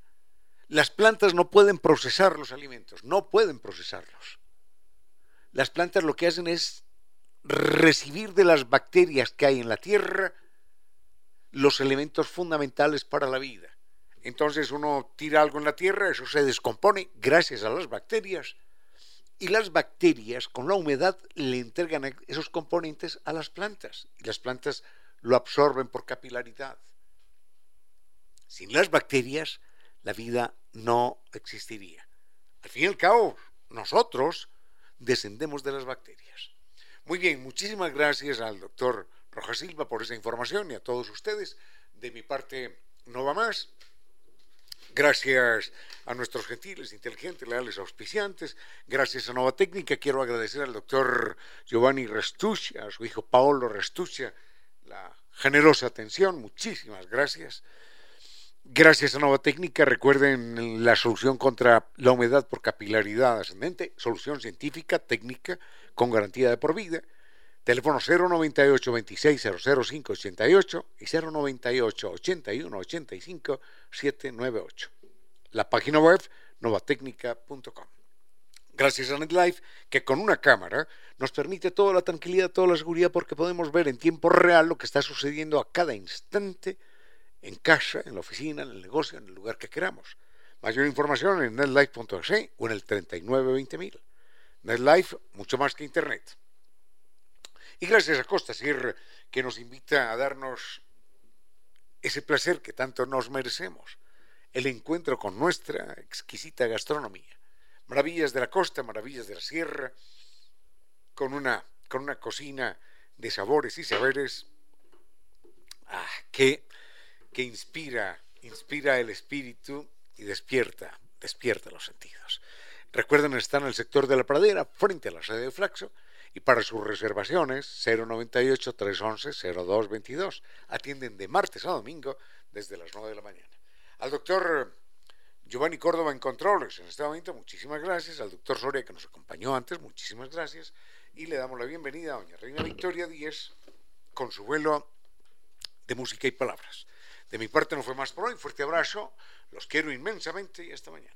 Las plantas no pueden procesar los alimentos, no pueden procesarlos. Las plantas lo que hacen es recibir de las bacterias que hay en la Tierra los elementos fundamentales para la vida. Entonces uno tira algo en la tierra, eso se descompone gracias a las bacterias. Y las bacterias con la humedad le entregan esos componentes a las plantas. Y las plantas lo absorben por capilaridad. Sin las bacterias, la vida no existiría. Al fin y al cabo, nosotros descendemos de las bacterias. Muy bien, muchísimas gracias al doctor Rojas Silva por esa información y a todos ustedes. De mi parte, no va más. Gracias a nuestros gentiles, inteligentes, leales auspiciantes. Gracias a Nova Técnica. Quiero agradecer al doctor Giovanni Restuccia, a su hijo Paolo Restuccia, la generosa atención. Muchísimas gracias. Gracias a Nova Técnica, recuerden la solución contra la humedad por capilaridad ascendente, solución científica, técnica, con garantía de por vida. Teléfono 098 26 005 88 y 098 81 85 798. La página web novatecnica.com. Gracias a NetLife, que con una cámara nos permite toda la tranquilidad, toda la seguridad, porque podemos ver en tiempo real lo que está sucediendo a cada instante en casa, en la oficina, en el negocio, en el lugar que queramos. Mayor información en netlife.es o en el 3920.000. NetLife, mucho más que Internet. Y gracias a Costa Sierra, que nos invita a darnos ese placer que tanto nos merecemos, el encuentro con nuestra exquisita gastronomía. Maravillas de la costa, maravillas de la sierra, con una, con una cocina de sabores y saberes ah, que, que inspira, inspira el espíritu y despierta, despierta los sentidos. Recuerden, estar en el sector de la pradera, frente a la sede de Flaxo, y para sus reservaciones 098-311-0222. Atienden de martes a domingo desde las 9 de la mañana. Al doctor Giovanni Córdoba en Controles, en este momento, muchísimas gracias. Al doctor Soria que nos acompañó antes, muchísimas gracias. Y le damos la bienvenida a doña Reina Victoria Díez con su vuelo de música y palabras. De mi parte no fue más por hoy. Fuerte abrazo. Los quiero inmensamente y hasta mañana.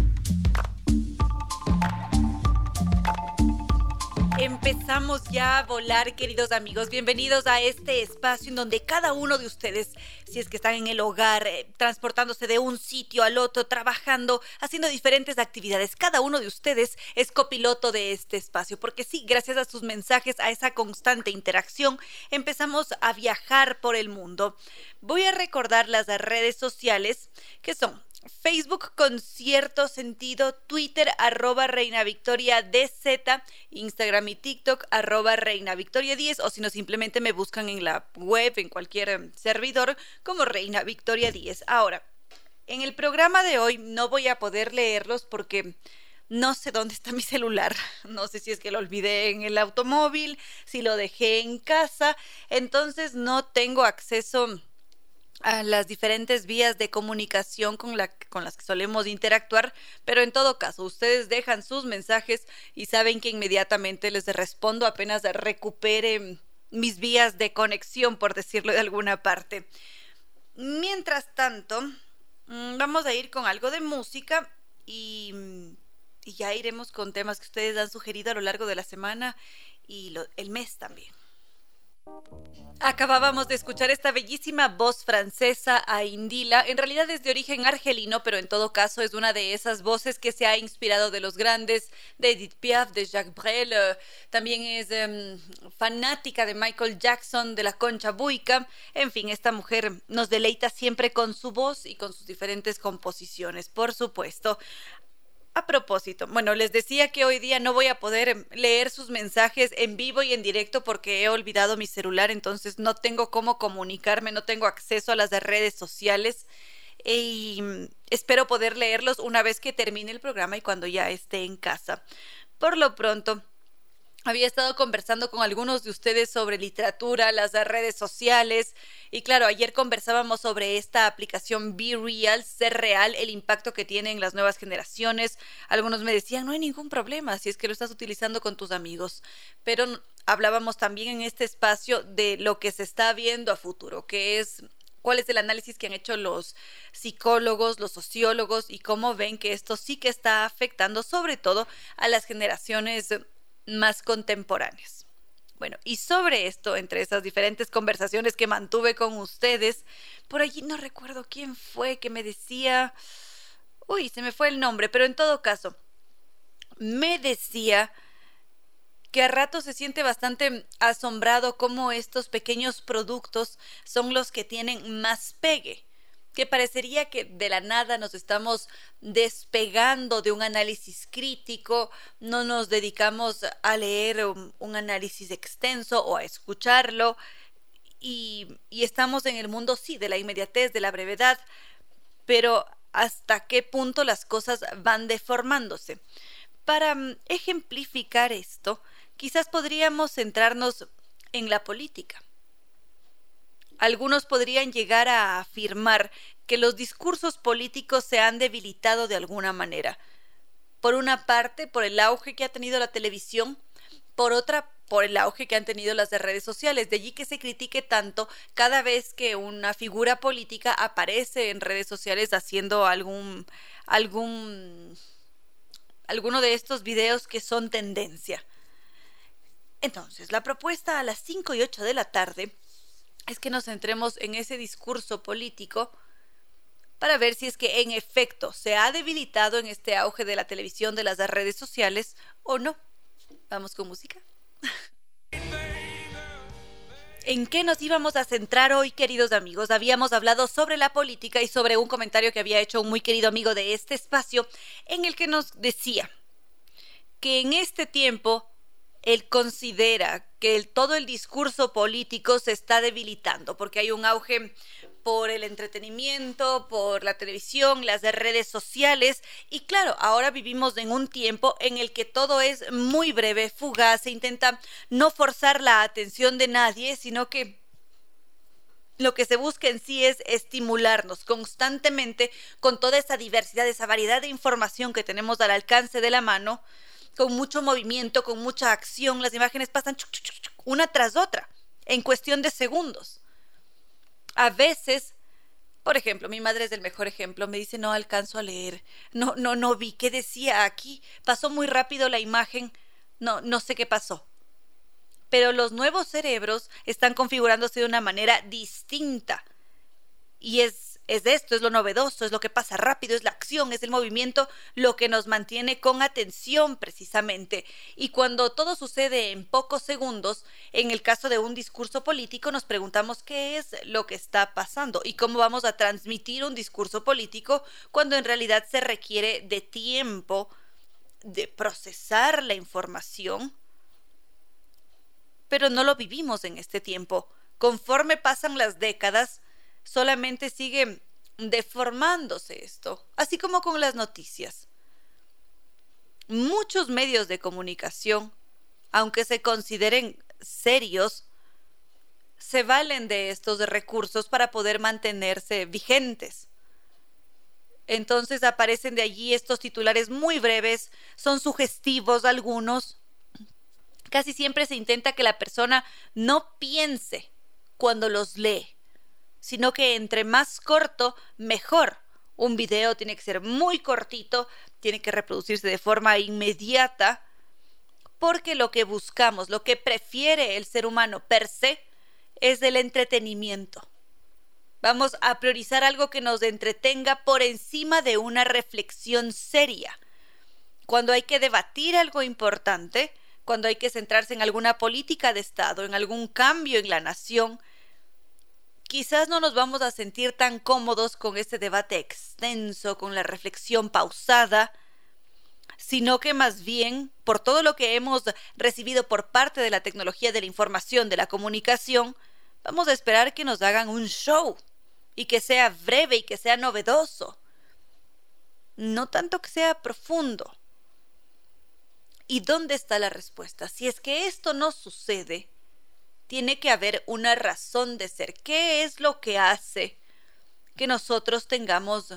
Empezamos ya a volar, queridos amigos. Bienvenidos a este espacio en donde cada uno de ustedes, si es que están en el hogar, eh, transportándose de un sitio al otro, trabajando, haciendo diferentes actividades, cada uno de ustedes es copiloto de este espacio. Porque sí, gracias a sus mensajes, a esa constante interacción, empezamos a viajar por el mundo. Voy a recordar las redes sociales que son Facebook con cierto sentido, Twitter arroba Reina Victoria DZ, Instagram y TikTok arroba Reina Victoria 10 o si no simplemente me buscan en la web, en cualquier em, servidor como Reina Victoria 10. Ahora, en el programa de hoy no voy a poder leerlos porque no sé dónde está *laughs* mi celular. No sé si es que lo olvidé en el automóvil, si lo dejé en casa, entonces no tengo acceso a las diferentes vías de comunicación con, la, con las que solemos interactuar, pero en todo caso, ustedes dejan sus mensajes y saben que inmediatamente les respondo apenas recupere mis vías de conexión, por decirlo de alguna parte. Mientras tanto, mm, vamos a ir con algo de música y, y ya iremos con temas que ustedes han sugerido a lo largo de la semana y el mes también. Acabábamos de escuchar esta bellísima voz francesa a Indila. En realidad es de origen argelino, pero en todo caso es una de esas voces que se ha inspirado de los grandes, de Edith Piaf, de Jacques Brel. Eh, también es em, fanática de Michael Jackson, de la Concha Buica. En fin, esta mujer nos deleita siempre con su voz y con sus diferentes composiciones, por supuesto. A propósito, bueno, les decía que hoy día no voy a poder leer sus mensajes en vivo y en directo porque he olvidado mi celular, entonces no tengo cómo comunicarme, no tengo acceso a las redes sociales y mm, espero poder leerlos una vez que termine el programa y cuando ya esté en casa. Por lo pronto, había estado conversando con algunos de ustedes sobre literatura, las redes sociales y claro, ayer conversábamos sobre esta aplicación Be Real, ser real, el impacto que tiene en las nuevas generaciones. Algunos me decían, no hay ningún problema si es que lo estás utilizando con tus amigos, pero hablábamos también en este espacio de lo que se está viendo a futuro, que es cuál es el análisis que han hecho los psicólogos, los sociólogos y cómo ven que esto sí que está afectando sobre todo a las generaciones más contemporáneos. Bueno, y sobre esto, entre esas diferentes conversaciones que mantuve con ustedes, por allí no recuerdo quién fue que me decía, uy, se me fue el nombre, pero en todo caso, me decía que a rato se siente bastante asombrado cómo estos pequeños productos son los que tienen más pegue que parecería que de la nada nos estamos despegando de un análisis crítico, no nos dedicamos a leer un, análisis extenso o a escucharlo y, y estamos en el mundo, sí, de la inmediatez, de la brevedad, pero hasta qué punto las cosas van deformándose. Para mm, ejemplificar esto, quizás podríamos centrarnos en la política. Algunos podrían llegar a afirmar que los discursos políticos se han debilitado de alguna manera. Por una parte, por el auge que ha tenido la televisión, por otra, por el auge que han tenido las redes sociales. De allí que se critique tanto cada vez que una figura política aparece en redes sociales haciendo algún algún alguno de estos videos que son tendencia. Entonces, la propuesta a las 5 y 8 de la tarde es que nos centremos en ese discurso político para ver si es que en efecto se ha debilitado en este auge de la televisión, de las redes sociales o no. Vamos con música. *laughs* ¿En qué nos íbamos a centrar hoy, queridos amigos? Habíamos hablado sobre la política y sobre un comentario que había hecho un muy querido amigo de este espacio, en el que nos decía que en este tiempo él considera que todo el discurso político se está debilitando, porque hay un auge por el entretenimiento, por la televisión, las redes sociales. Y claro, ahora vivimos en un tiempo en el que todo es muy breve, fugaz, se intenta no forzar la atención de nadie, sino que lo que se busca en sí es estimularnos constantemente con toda esa diversidad, esa variedad de información que tenemos al alcance de la mano, con mucho movimiento, con mucha acción. Las imágenes pasan una tras otra en cuestión de segundos a veces, por ejemplo, mi madre es el mejor ejemplo, me dice no alcanzo a leer, no, no, no vi qué decía aquí, pasó muy rápido la imagen, no, no sé qué pasó. Pero los nuevos cerebros están configurándose de una manera distinta. Y es es esto, es lo novedoso, es lo que pasa rápido, es la acción, es el movimiento, lo que nos mantiene con atención precisamente. Y cuando todo sucede en pocos segundos, en el caso de un discurso político, nos preguntamos qué es lo que está pasando y cómo vamos a transmitir un discurso político cuando en realidad se requiere de tiempo de procesar la información. Pero no lo vivimos en este tiempo. Conforme pasan las décadas, solamente sigue deformándose esto, así como con las noticias. Muchos medios de comunicación, aunque se consideren serios, se valen de estos recursos para poder mantenerse vigentes. Entonces aparecen de allí estos titulares muy breves, son sugestivos algunos. Casi siempre se intenta que la persona no piense cuando los lee sino que entre más corto, mejor. Un video tiene que ser muy cortito, tiene que reproducirse de forma inmediata, porque lo que buscamos, lo que prefiere el ser humano per se, es el entretenimiento. Vamos a priorizar algo que nos entretenga por encima de una reflexión seria. Cuando hay que debatir algo importante, cuando hay que centrarse en alguna política de Estado, en algún cambio en la nación, quizás no nos vamos a sentir tan cómodos con este debate extenso, con la reflexión pausada, sino que más bien, por todo lo que hemos recibido por parte de la tecnología de la información, de la comunicación, vamos a esperar que nos hagan un show y que sea breve y que sea novedoso. No tanto que sea profundo. ¿Y dónde está la respuesta? Si es que esto no sucede, tiene que haber una razón de ser. ¿Qué es lo que hace que nosotros tengamos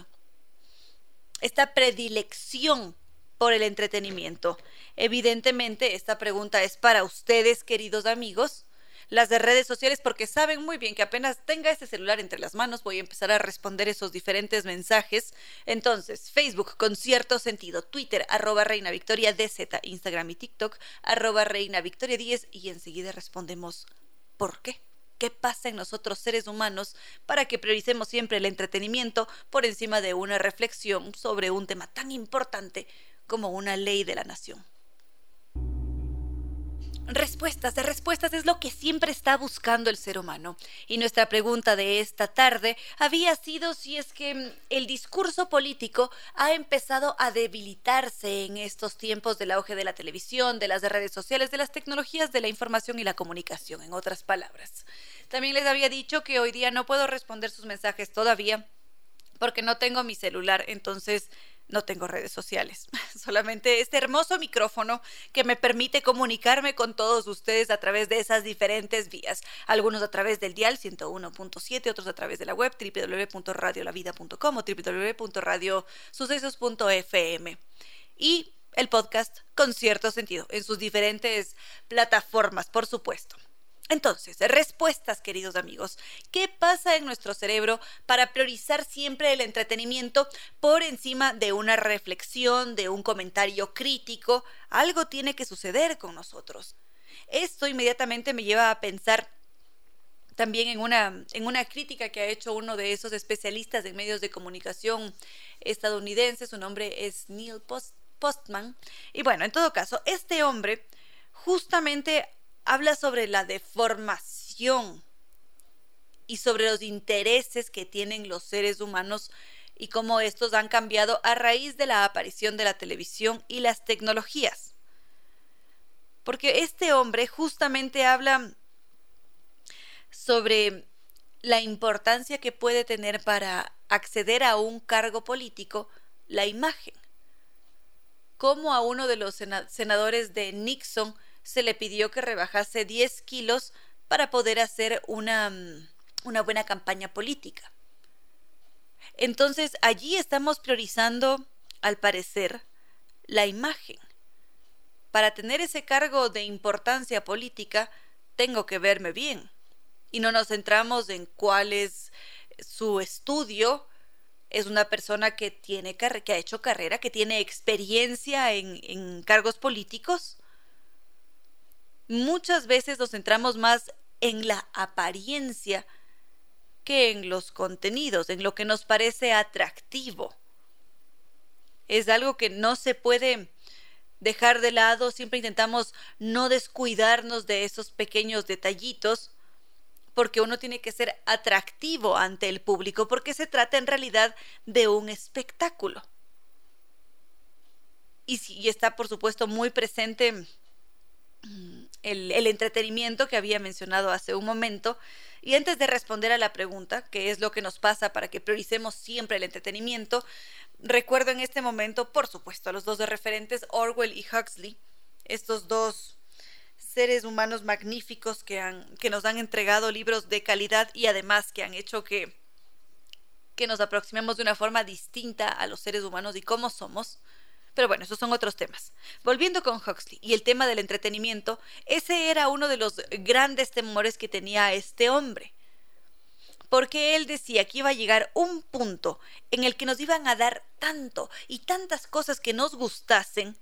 esta predilección por el entretenimiento? Evidentemente, esta pregunta es para ustedes, queridos amigos, las de redes sociales, porque saben muy bien que apenas tenga este celular entre las manos voy a empezar a responder esos diferentes mensajes. Entonces, Facebook con cierto sentido, Twitter, arroba Reina Victoria DZ, Instagram y TikTok, arroba Reina Victoria 10 y enseguida respondemos ¿Por qué? ¿Qué pasa en nosotros seres humanos para que prioricemos siempre el entretenimiento por encima de una reflexión sobre un tema tan importante como una ley de la nación? Respuestas de respuestas es lo que siempre está buscando el ser humano. Y nuestra pregunta de esta tarde había sido si es que mm, el discurso político ha empezado a debilitarse en estos tiempos del auge de la televisión, de las redes sociales, de las tecnologías de la información y la comunicación, en otras palabras. También les había dicho que hoy día no puedo responder sus mensajes todavía porque no tengo mi celular, entonces no tengo redes sociales, *laughs* solamente este hermoso micrófono que me permite comunicarme con todos ustedes a través de esas diferentes vías. Algunos a través del dial 101.7, otros a través de la web www.radiolavida.com o www.radiosucesos.fm. Y el podcast con cierto sentido en sus diferentes plataformas, por supuesto. Entonces, respuestas, queridos amigos. ¿Qué pasa en nuestro cerebro para priorizar siempre el entretenimiento por encima de una reflexión, de un comentario crítico? Algo tiene que suceder con nosotros. Esto inmediatamente me lleva a pensar también en una, en una crítica que ha hecho uno de esos especialistas en medios de comunicación estadounidenses. Su nombre es Neil Postman. Y bueno, en todo caso, este hombre justamente habla sobre la deformación y sobre los intereses que tienen los seres humanos y cómo estos han cambiado a raíz de la aparición de la televisión y las tecnologías. Porque este hombre justamente habla sobre la importancia que puede tener para acceder a un cargo político la imagen. Cómo a uno de los senadores de Nixon se le pidió que rebajase 10 kilos para poder hacer una, mm, una buena campaña política. Entonces allí estamos priorizando, al parecer, la imagen. Para tener ese cargo de importancia política, tengo que verme bien. Y no nos centramos en cuál es su estudio. Es una persona que, tiene, que ha hecho carrera, que tiene experiencia en, en cargos políticos muchas veces nos centramos más en la apariencia que en los contenidos, en lo que nos parece atractivo. Es algo que no se puede dejar de lado, siempre intentamos no descuidarnos de esos pequeños detallitos, porque uno tiene que ser atractivo ante el público, porque se trata en realidad de un espectáculo. Y, y está, por supuesto, muy presente el, entretenimiento que había mencionado hace un momento. Y antes de responder a la pregunta, ¿qué es lo que nos pasa para que prioricemos siempre el entretenimiento? Recuerdo en este momento, por supuesto, a los dos referentes, Orwell y Huxley, estos dos seres humanos magníficos que, han, que nos han entregado libros de calidad y además que han hecho que, que nos aproximemos de una forma distinta a los seres humanos y cómo somos. Pero bueno, esos son otros temas. Volviendo con Huxley y el tema del entretenimiento, ese era uno de los grandes temores que tenía este hombre. Porque él decía que iba a llegar un punto en el que nos iban a dar tanto y tantas cosas que nos gustasen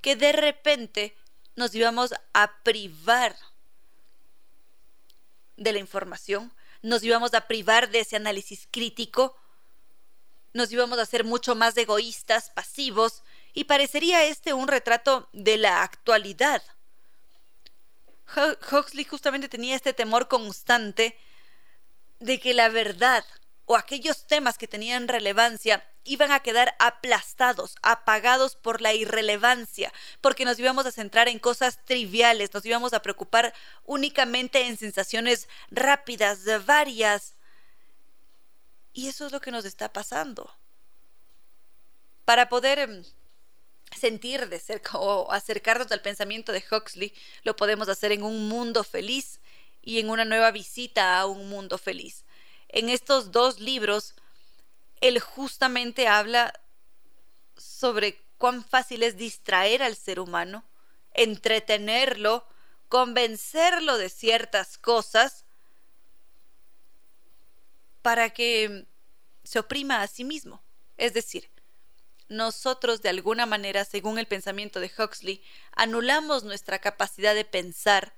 que de repente nos íbamos a privar de la información, nos íbamos a privar de ese análisis crítico, nos íbamos a hacer mucho más egoístas, pasivos, y parecería este un retrato de la actualidad. Huxley justamente tenía este temor constante de que la verdad o aquellos temas que tenían relevancia iban a quedar aplastados, apagados por la irrelevancia, porque nos íbamos a centrar en cosas triviales, nos íbamos a preocupar únicamente en sensaciones rápidas, varias. Y eso es lo que nos está pasando. Para poder em, sentir de cerca o acercarnos al pensamiento de Huxley, lo podemos hacer en un mundo feliz y en una nueva visita a un mundo feliz. En estos dos libros, él justamente habla sobre cuán fácil es distraer al ser humano, entretenerlo, convencerlo de ciertas cosas para que se oprima a sí mismo. Es decir, nosotros de alguna manera, según el pensamiento de Huxley, anulamos nuestra capacidad de pensar,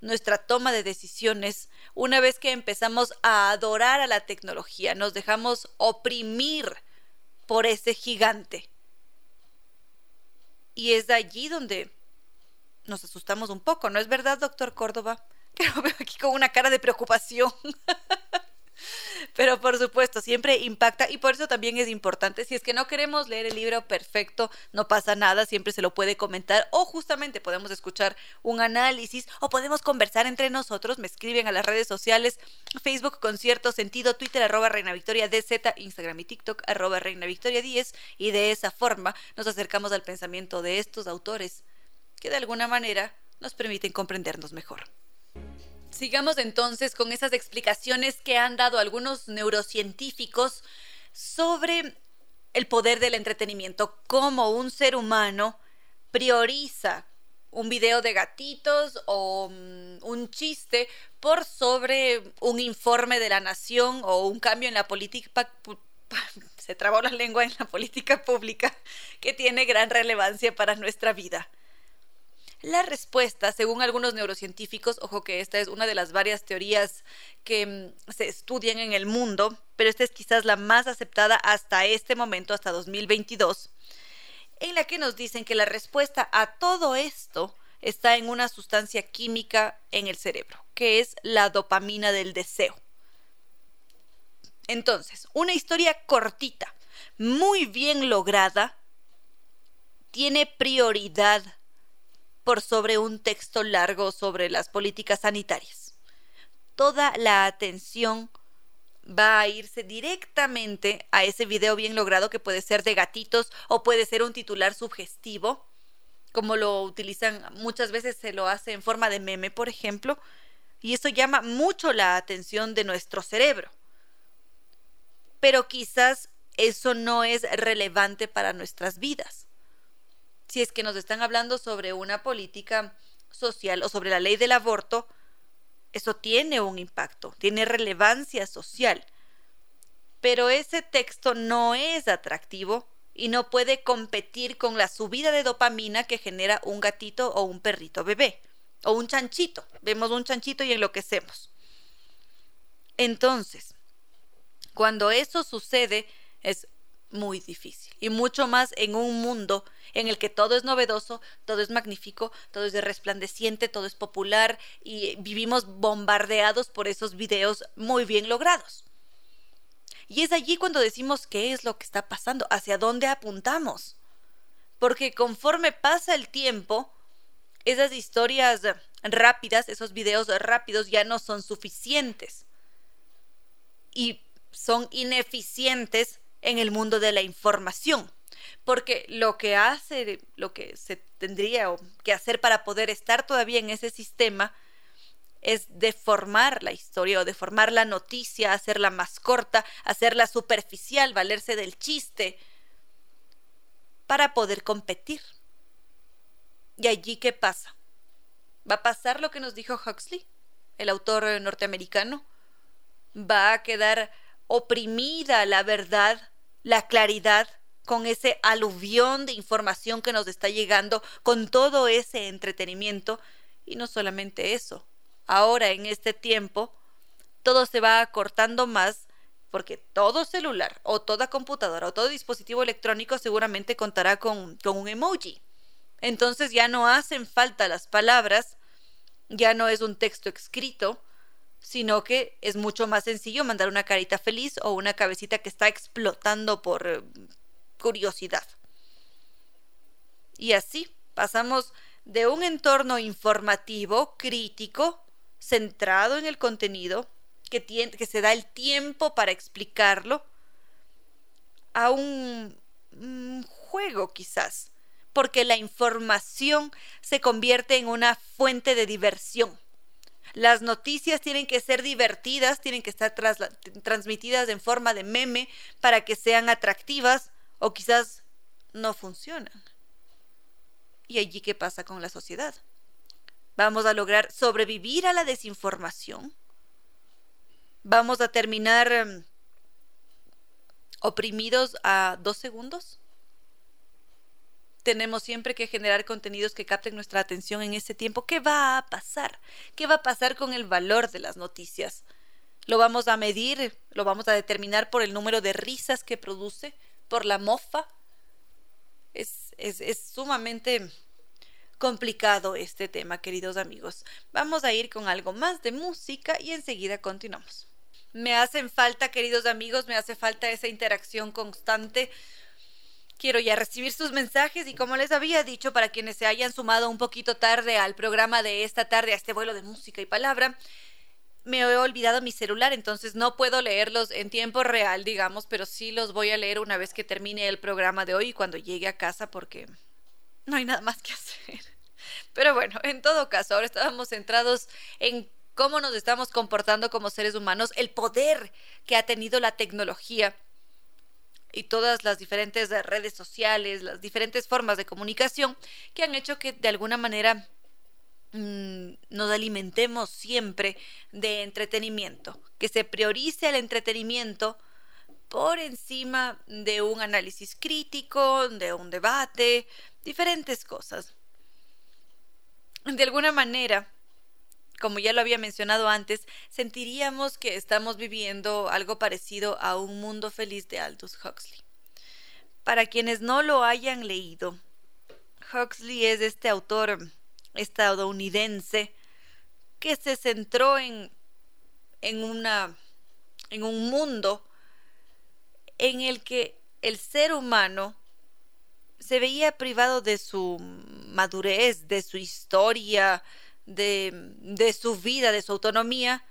nuestra toma de decisiones, una vez que empezamos a adorar a la tecnología, nos dejamos oprimir por ese gigante. Y es de allí donde nos asustamos un poco, ¿no es verdad, doctor Córdoba? *laughs* Que lo veo aquí con una cara de preocupación. *laughs* Pero por supuesto, siempre impacta y por eso también es importante. Si es que no queremos leer el libro perfecto, no pasa nada, siempre se lo puede comentar o justamente podemos escuchar un análisis o podemos conversar entre nosotros. Me escriben a las redes sociales, Facebook con cierto sentido, Twitter arroba Reina Victoria DZ, Instagram y TikTok arroba Reina Victoria 10 y de esa forma nos acercamos al pensamiento de estos autores que de alguna manera nos permiten comprendernos mejor. Sigamos entonces con esas explicaciones que han dado algunos neurocientíficos sobre el poder del entretenimiento, cómo un ser humano prioriza un video de gatitos o mm, un chiste por sobre un informe de la nación o un cambio en la política se trabó la lengua en la política pública que tiene gran relevancia para nuestra vida. La respuesta, según algunos neurocientíficos, ojo que esta es una de las varias teorías que mm, se estudian en el mundo, pero esta es quizás la más aceptada hasta este momento, hasta 2022, en la que nos dicen que la respuesta a todo esto está en una sustancia química en el cerebro, que es la dopamina del deseo. Entonces, una historia cortita, muy bien lograda, tiene prioridad por sobre un texto largo sobre las políticas sanitarias. Toda la atención va a irse directamente a ese video bien logrado que puede ser de gatitos o puede ser un titular sugestivo, como lo utilizan muchas veces se lo hace en forma de meme, por ejemplo, y eso llama mucho la atención de nuestro cerebro. Pero quizás eso no es relevante para nuestras vidas si es que nos están hablando sobre una política social o sobre la ley del aborto, eso tiene un impacto, tiene relevancia social. Pero ese texto no es atractivo y no puede competir con la subida de dopamina que genera un gatito o un perrito bebé o un chanchito. Vemos un chanchito y enloquecemos. Entonces, cuando eso sucede, es muy difícil y mucho más en un mundo en el que todo es novedoso, todo es magnífico, todo es resplandeciente, todo es popular y vivimos bombardeados por esos videos muy bien logrados. Y es allí cuando decimos qué es lo que está pasando, hacia dónde apuntamos. Porque conforme pasa el tiempo, esas historias rápidas, esos videos rápidos ya no son suficientes. Y son ineficientes en el mundo de la información. Porque lo que hace, lo que se tendría que hacer para poder estar todavía en ese sistema es deformar la historia o deformar la noticia, hacerla más corta, hacerla superficial, valerse del chiste, para poder competir. ¿Y allí qué pasa? ¿Va a pasar lo que nos dijo Huxley, el autor norteamericano? ¿Va a quedar oprimida la verdad la claridad, con ese aluvión de información que nos está llegando, con todo ese entretenimiento. Y no solamente eso, ahora en este tiempo todo se va acortando más porque todo celular o toda computadora o todo dispositivo electrónico seguramente contará con, con un emoji. Entonces ya no hacen falta las palabras, ya no es un texto escrito, sino que es mucho más sencillo mandar una carita feliz o una cabecita que está explotando por eh, curiosidad. Y así pasamos de un entorno informativo, crítico, centrado en el contenido, que, que se da el tiempo para explicarlo, a un juego quizás, porque la información se convierte en una fuente de diversión las noticias tienen que ser divertidas, tienen que estar transmitidas en forma de meme para que sean atractivas o quizás no funcionan. ¿Y allí qué pasa con la sociedad? ¿Vamos a lograr sobrevivir a la desinformación? ¿Vamos a terminar em, oprimidos a dos segundos? Tenemos siempre que generar contenidos que capten nuestra atención en ese tiempo. ¿Qué va a pasar? ¿Qué va a pasar con el valor de las noticias? ¿Lo vamos a medir? ¿Lo vamos a determinar por el número de risas que produce? ¿Por la mofa? Es, es, es sumamente complicado este tema, queridos amigos. Vamos a ir con algo más de música y enseguida continuamos. Me hacen falta, queridos amigos, me hace falta esa interacción constante. Quiero ya recibir sus mensajes y como les había dicho, para quienes se hayan sumado un poquito tarde al programa de esta tarde, a este vuelo de música y palabra, me he olvidado mi celular, entonces no puedo leerlos en tiempo real, digamos, pero sí los voy a leer una vez que termine el programa de hoy y cuando llegue a casa porque no hay nada más que *laughs* hacer. Pero bueno, en todo caso, ahora estábamos centrados en cómo nos estamos comportando como seres humanos, el poder que ha tenido la tecnología y todas las diferentes redes sociales, las diferentes formas de comunicación que han hecho que de alguna manera mm, nos alimentemos siempre de entretenimiento, que se priorice el entretenimiento por encima de un análisis crítico, de un debate, diferentes cosas. De alguna manera, como ya lo había mencionado antes, sentiríamos que estamos viviendo algo parecido a Un Mundo Feliz de Aldous Huxley. Para quienes no lo hayan leído, Huxley es este autor estadounidense que se centró en, en, una, en un mundo en el que el ser humano se veía privado de su madurez, de su historia, de, su vida, de su autonomía,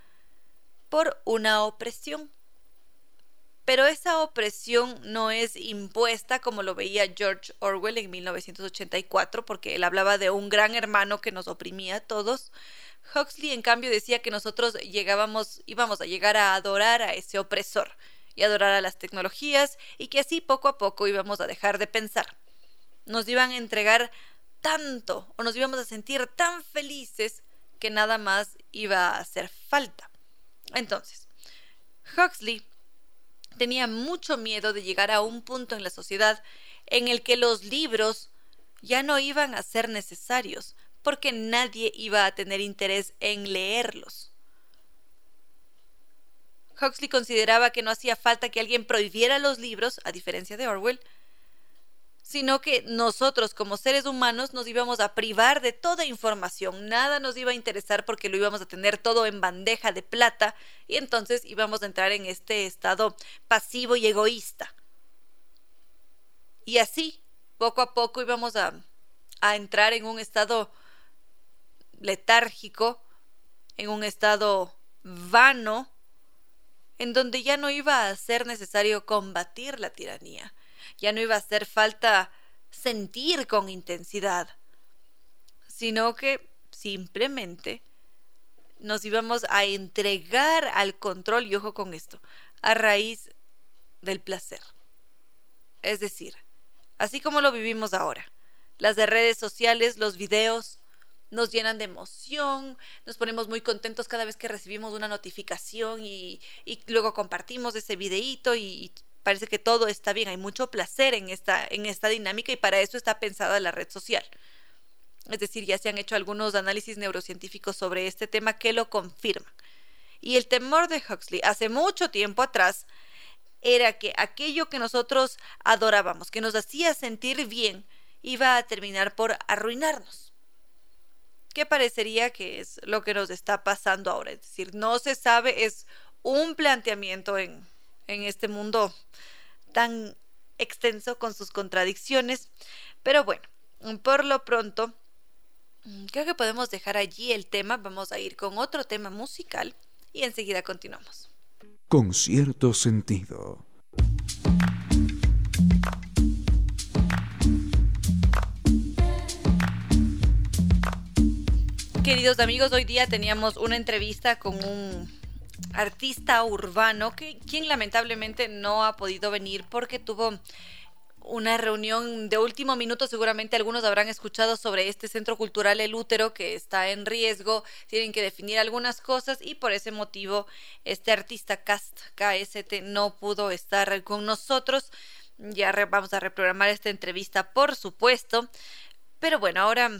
por una opresión. Pero esa opresión no es impuesta como lo veía George Orwell en 1984, porque él hablaba de un gran hermano que nos oprimía a todos. Huxley, en cambio, decía que nosotros llegábamos, íbamos a llegar a adorar a ese opresor y adorar a las tecnologías y que así poco a poco íbamos a dejar de pensar. Nos iban a entregar tanto o nos íbamos a sentir tan felices que nada más iba a hacer falta. Entonces, Huxley tenía mucho miedo de llegar a un punto en la sociedad en el que los libros ya no iban a ser necesarios, porque nadie iba a tener interés en leerlos. Huxley consideraba que no hacía falta que alguien prohibiera los libros, a diferencia de Orwell, sino que nosotros como seres humanos nos íbamos a privar de toda información, nada nos iba a interesar porque lo íbamos a tener todo en bandeja de plata y entonces íbamos a entrar en este estado pasivo y egoísta. Y así, poco a poco íbamos a, a entrar en un estado letárgico, en un estado vano, en donde ya no iba a ser necesario combatir la tiranía ya no iba a hacer falta sentir con intensidad, sino que simplemente nos íbamos a entregar al control, y ojo con esto, a raíz del placer. Es decir, así como lo vivimos ahora, las de redes sociales, los videos, nos llenan de emoción, nos ponemos muy contentos cada vez que recibimos una notificación y, y luego compartimos ese videíto y, parece que todo está bien, hay mucho placer en esta, en esta dinámica y para eso está pensada la red social. Es decir, ya se han hecho algunos análisis neurocientíficos sobre este tema que lo confirman. Y el temor de Huxley hace mucho tiempo atrás era que aquello que nosotros adorábamos, que nos hacía sentir bien, iba a terminar por arruinarnos. ¿Qué parecería que es lo que nos está pasando ahora? Es decir, no se sabe, es un planteamiento en, en este mundo tan extenso con sus contradicciones. Pero bueno, por lo pronto, creo que podemos dejar allí el tema. Vamos a ir con otro tema musical y enseguida continuamos. Con cierto sentido. Queridos amigos, hoy día teníamos una entrevista con un artista urbano, que, quien lamentablemente no ha podido venir porque tuvo una reunión de último minuto, seguramente algunos habrán escuchado sobre este centro cultural El Útero que está en riesgo, tienen que definir algunas cosas y por ese motivo este artista Cast KST no pudo estar con nosotros. Ya vamos a reprogramar esta entrevista, por supuesto. Pero bueno, ahora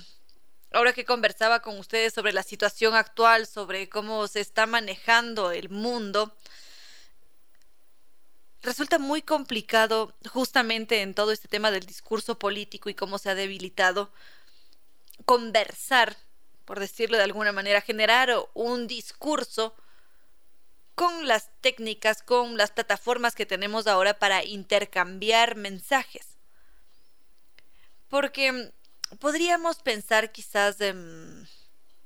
ahora que conversaba con ustedes sobre la situación actual, sobre cómo se está manejando el mundo, resulta muy complicado justamente en todo este tema del discurso político y cómo se ha debilitado conversar, por decirlo de alguna manera, generar un discurso con las técnicas, con las plataformas que tenemos ahora para intercambiar mensajes. Porque podríamos pensar quizás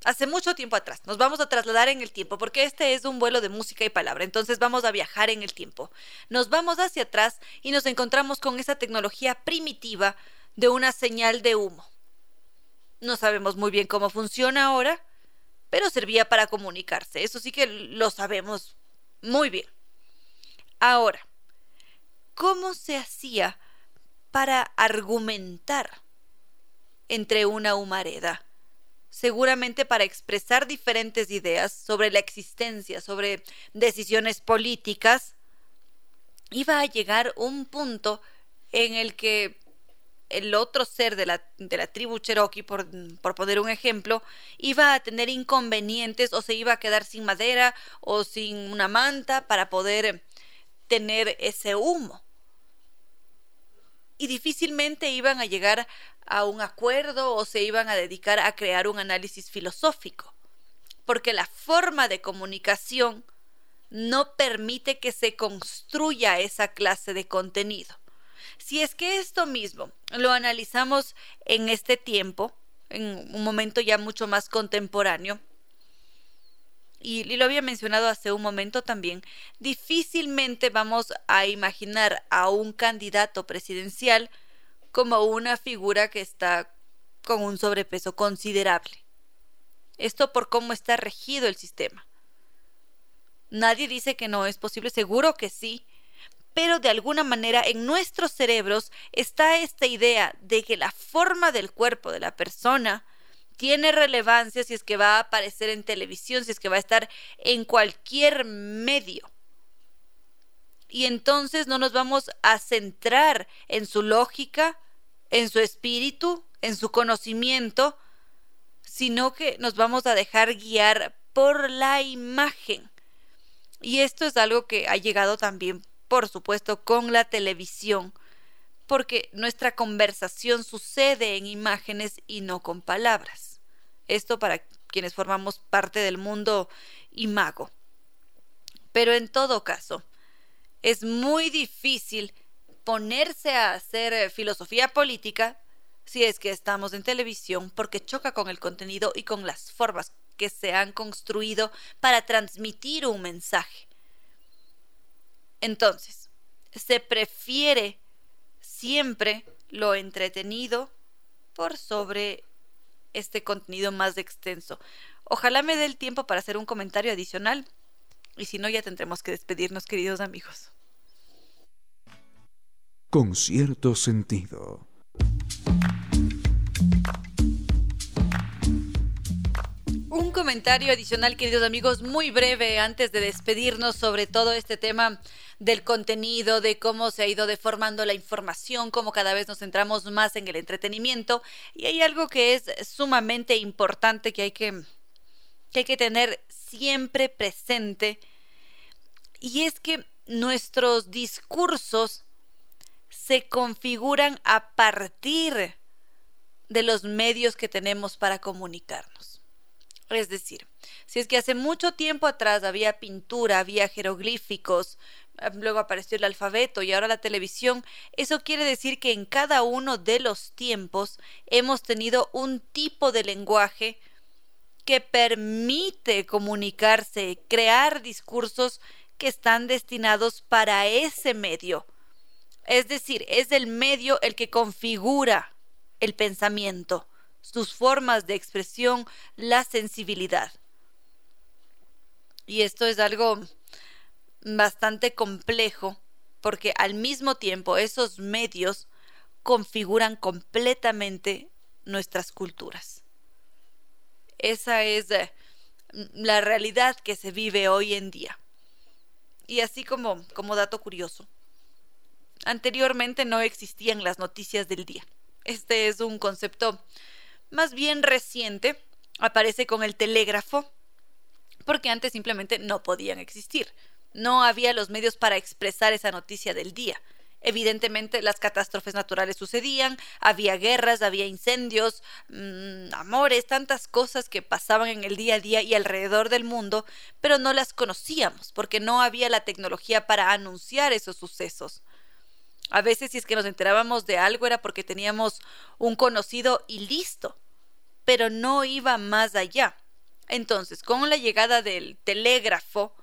hace mucho tiempo atrás. Nos vamos a trasladar en el tiempo porque este es un vuelo de música y palabra. Entonces vamos a viajar en el tiempo. Nos vamos hacia atrás y nos encontramos con esa tecnología primitiva de una señal de humo. No sabemos muy bien cómo funciona ahora, pero servía para comunicarse. Eso sí que lo sabemos muy bien. Ahora, ¿cómo se hacía para argumentar entre una humareda? Seguramente para expresar diferentes ideas sobre la existencia, sobre decisiones políticas, iba a llegar un punto en el que el otro ser de la, de la tribu Cherokee, por, por, poner un ejemplo, iba a tener inconvenientes o se iba a quedar sin madera o sin una manta para poder tener ese humo. Y difícilmente iban a llegar a un acuerdo o se iban a dedicar a crear un análisis filosófico, porque la forma de comunicación no permite que se construya esa clase de contenido. Si es que esto mismo lo analizamos en este tiempo, en un momento ya mucho más contemporáneo, y, lo había mencionado hace un momento también, difícilmente vamos a imaginar a un candidato presidencial como una figura que está con un sobrepeso considerable. Esto por cómo está regido el sistema. Nadie dice que no es posible, seguro que sí, pero de alguna manera en nuestros cerebros está esta idea de que la forma del cuerpo de la persona tiene relevancia si es que va a aparecer en televisión, si es que va a estar en cualquier medio. Y entonces no nos vamos a centrar en su lógica, en su espíritu, en su conocimiento, sino que nos vamos a dejar guiar por la imagen. Y esto es algo que ha llegado también por supuesto, con la televisión, porque nuestra conversación sucede en imágenes y no con palabras. Esto para quienes formamos parte del mundo imago. Pero en todo caso, es muy difícil ponerse a hacer eh, filosofía política si es que estamos en televisión porque choca con el contenido y con las formas que se han construido para transmitir un mensaje. Entonces, se prefiere siempre lo entretenido por sobre este contenido más extenso. Ojalá me dé el tiempo para hacer un comentario adicional y si no ya tendremos que despedirnos queridos amigos. Con cierto sentido. Comentario adicional, queridos amigos, muy breve antes de despedirnos sobre todo este tema del contenido, de cómo se ha ido deformando la información, cómo cada vez nos centramos más en el entretenimiento. Y hay algo que es sumamente importante que hay que, que, hay que tener siempre presente, y es que nuestros discursos se configuran a partir de los medios que tenemos para comunicarnos. Es decir, si es que hace mucho tiempo atrás había pintura, había jeroglíficos, eh, luego apareció el alfabeto y ahora la televisión, eso quiere decir que en cada uno de los tiempos hemos tenido un tipo de lenguaje que permite comunicarse, crear discursos que están destinados para ese medio. Es decir, es el medio el que configura el pensamiento, sus formas de expresión, la sensibilidad. Y esto es algo bastante complejo porque al mismo tiempo esos medios configuran completamente nuestras culturas. Esa es eh, la realidad que se vive hoy en día. Y así como, como dato curioso, anteriormente no existían las noticias del día. Este es un concepto más bien reciente, aparece con el telégrafo, porque antes simplemente no podían existir no había los medios para expresar esa noticia del día. Evidentemente las catástrofes naturales sucedían, había guerras, había incendios, mmm, amores, tantas cosas que pasaban en el día a día y alrededor del mundo, pero no las conocíamos porque no había la tecnología para anunciar esos sucesos. A veces si es que nos enterábamos de algo era porque teníamos un conocido y listo, pero no iba más allá. Entonces, con la llegada del telégrafo,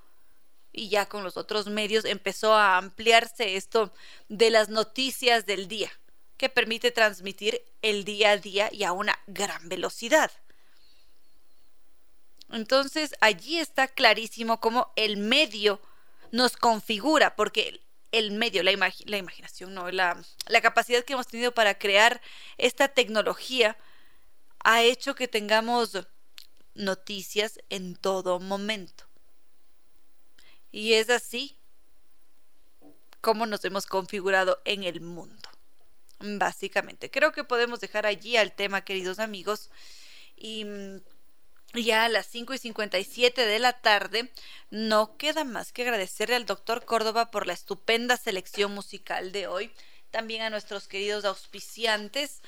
y ya con los otros medios empezó a ampliarse esto de las noticias del día, que permite transmitir el día a día y a una gran velocidad. Entonces allí está clarísimo cómo el medio nos configura, porque el medio, la, la imaginación, no, la, la capacidad que hemos tenido para crear esta tecnología ha hecho que tengamos noticias en todo momento. Y es así como nos hemos configurado en el mundo. Básicamente, creo que podemos dejar allí al tema, queridos amigos. Y mm, ya a las 5 y 57 de la tarde, no queda más que agradecerle al doctor Córdoba por la estupenda selección musical de hoy. También a nuestros queridos auspiciantes,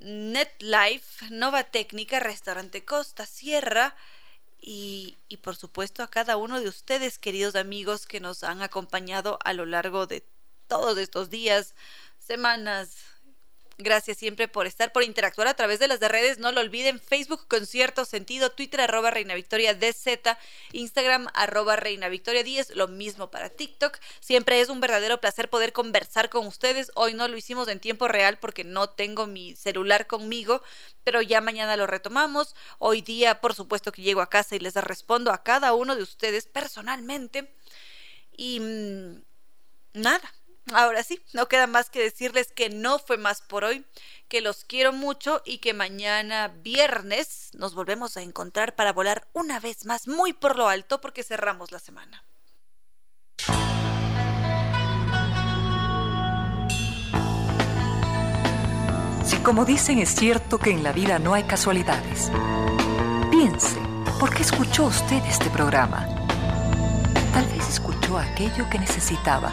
NetLife, Nova Técnica, Restaurante Costa Sierra, y, y, por supuesto a cada uno de ustedes, queridos amigos, que nos han acompañado a lo largo de todos estos días, semanas, Gracias siempre por estar, por interactuar a través de las redes. No lo olviden, Facebook con cierto sentido, Twitter arroba Reina Victoria DZ, Instagram arroba Reina Victoria 10, lo mismo para TikTok. Siempre es un verdadero placer poder conversar con ustedes. Hoy no lo hicimos en tiempo real porque no tengo mi celular conmigo, pero ya mañana lo retomamos. Hoy día, por supuesto que llego a casa y les respondo a cada uno de ustedes personalmente. Y mmm, nada, Ahora sí, no queda más que decirles que no fue más por hoy, que los quiero mucho y que mañana viernes nos volvemos a encontrar para volar una vez más muy por lo alto porque cerramos la semana. Si como dicen es cierto que en la vida no hay casualidades, piense, ¿por qué escuchó usted este programa? Tal vez escuchó aquello que necesitaba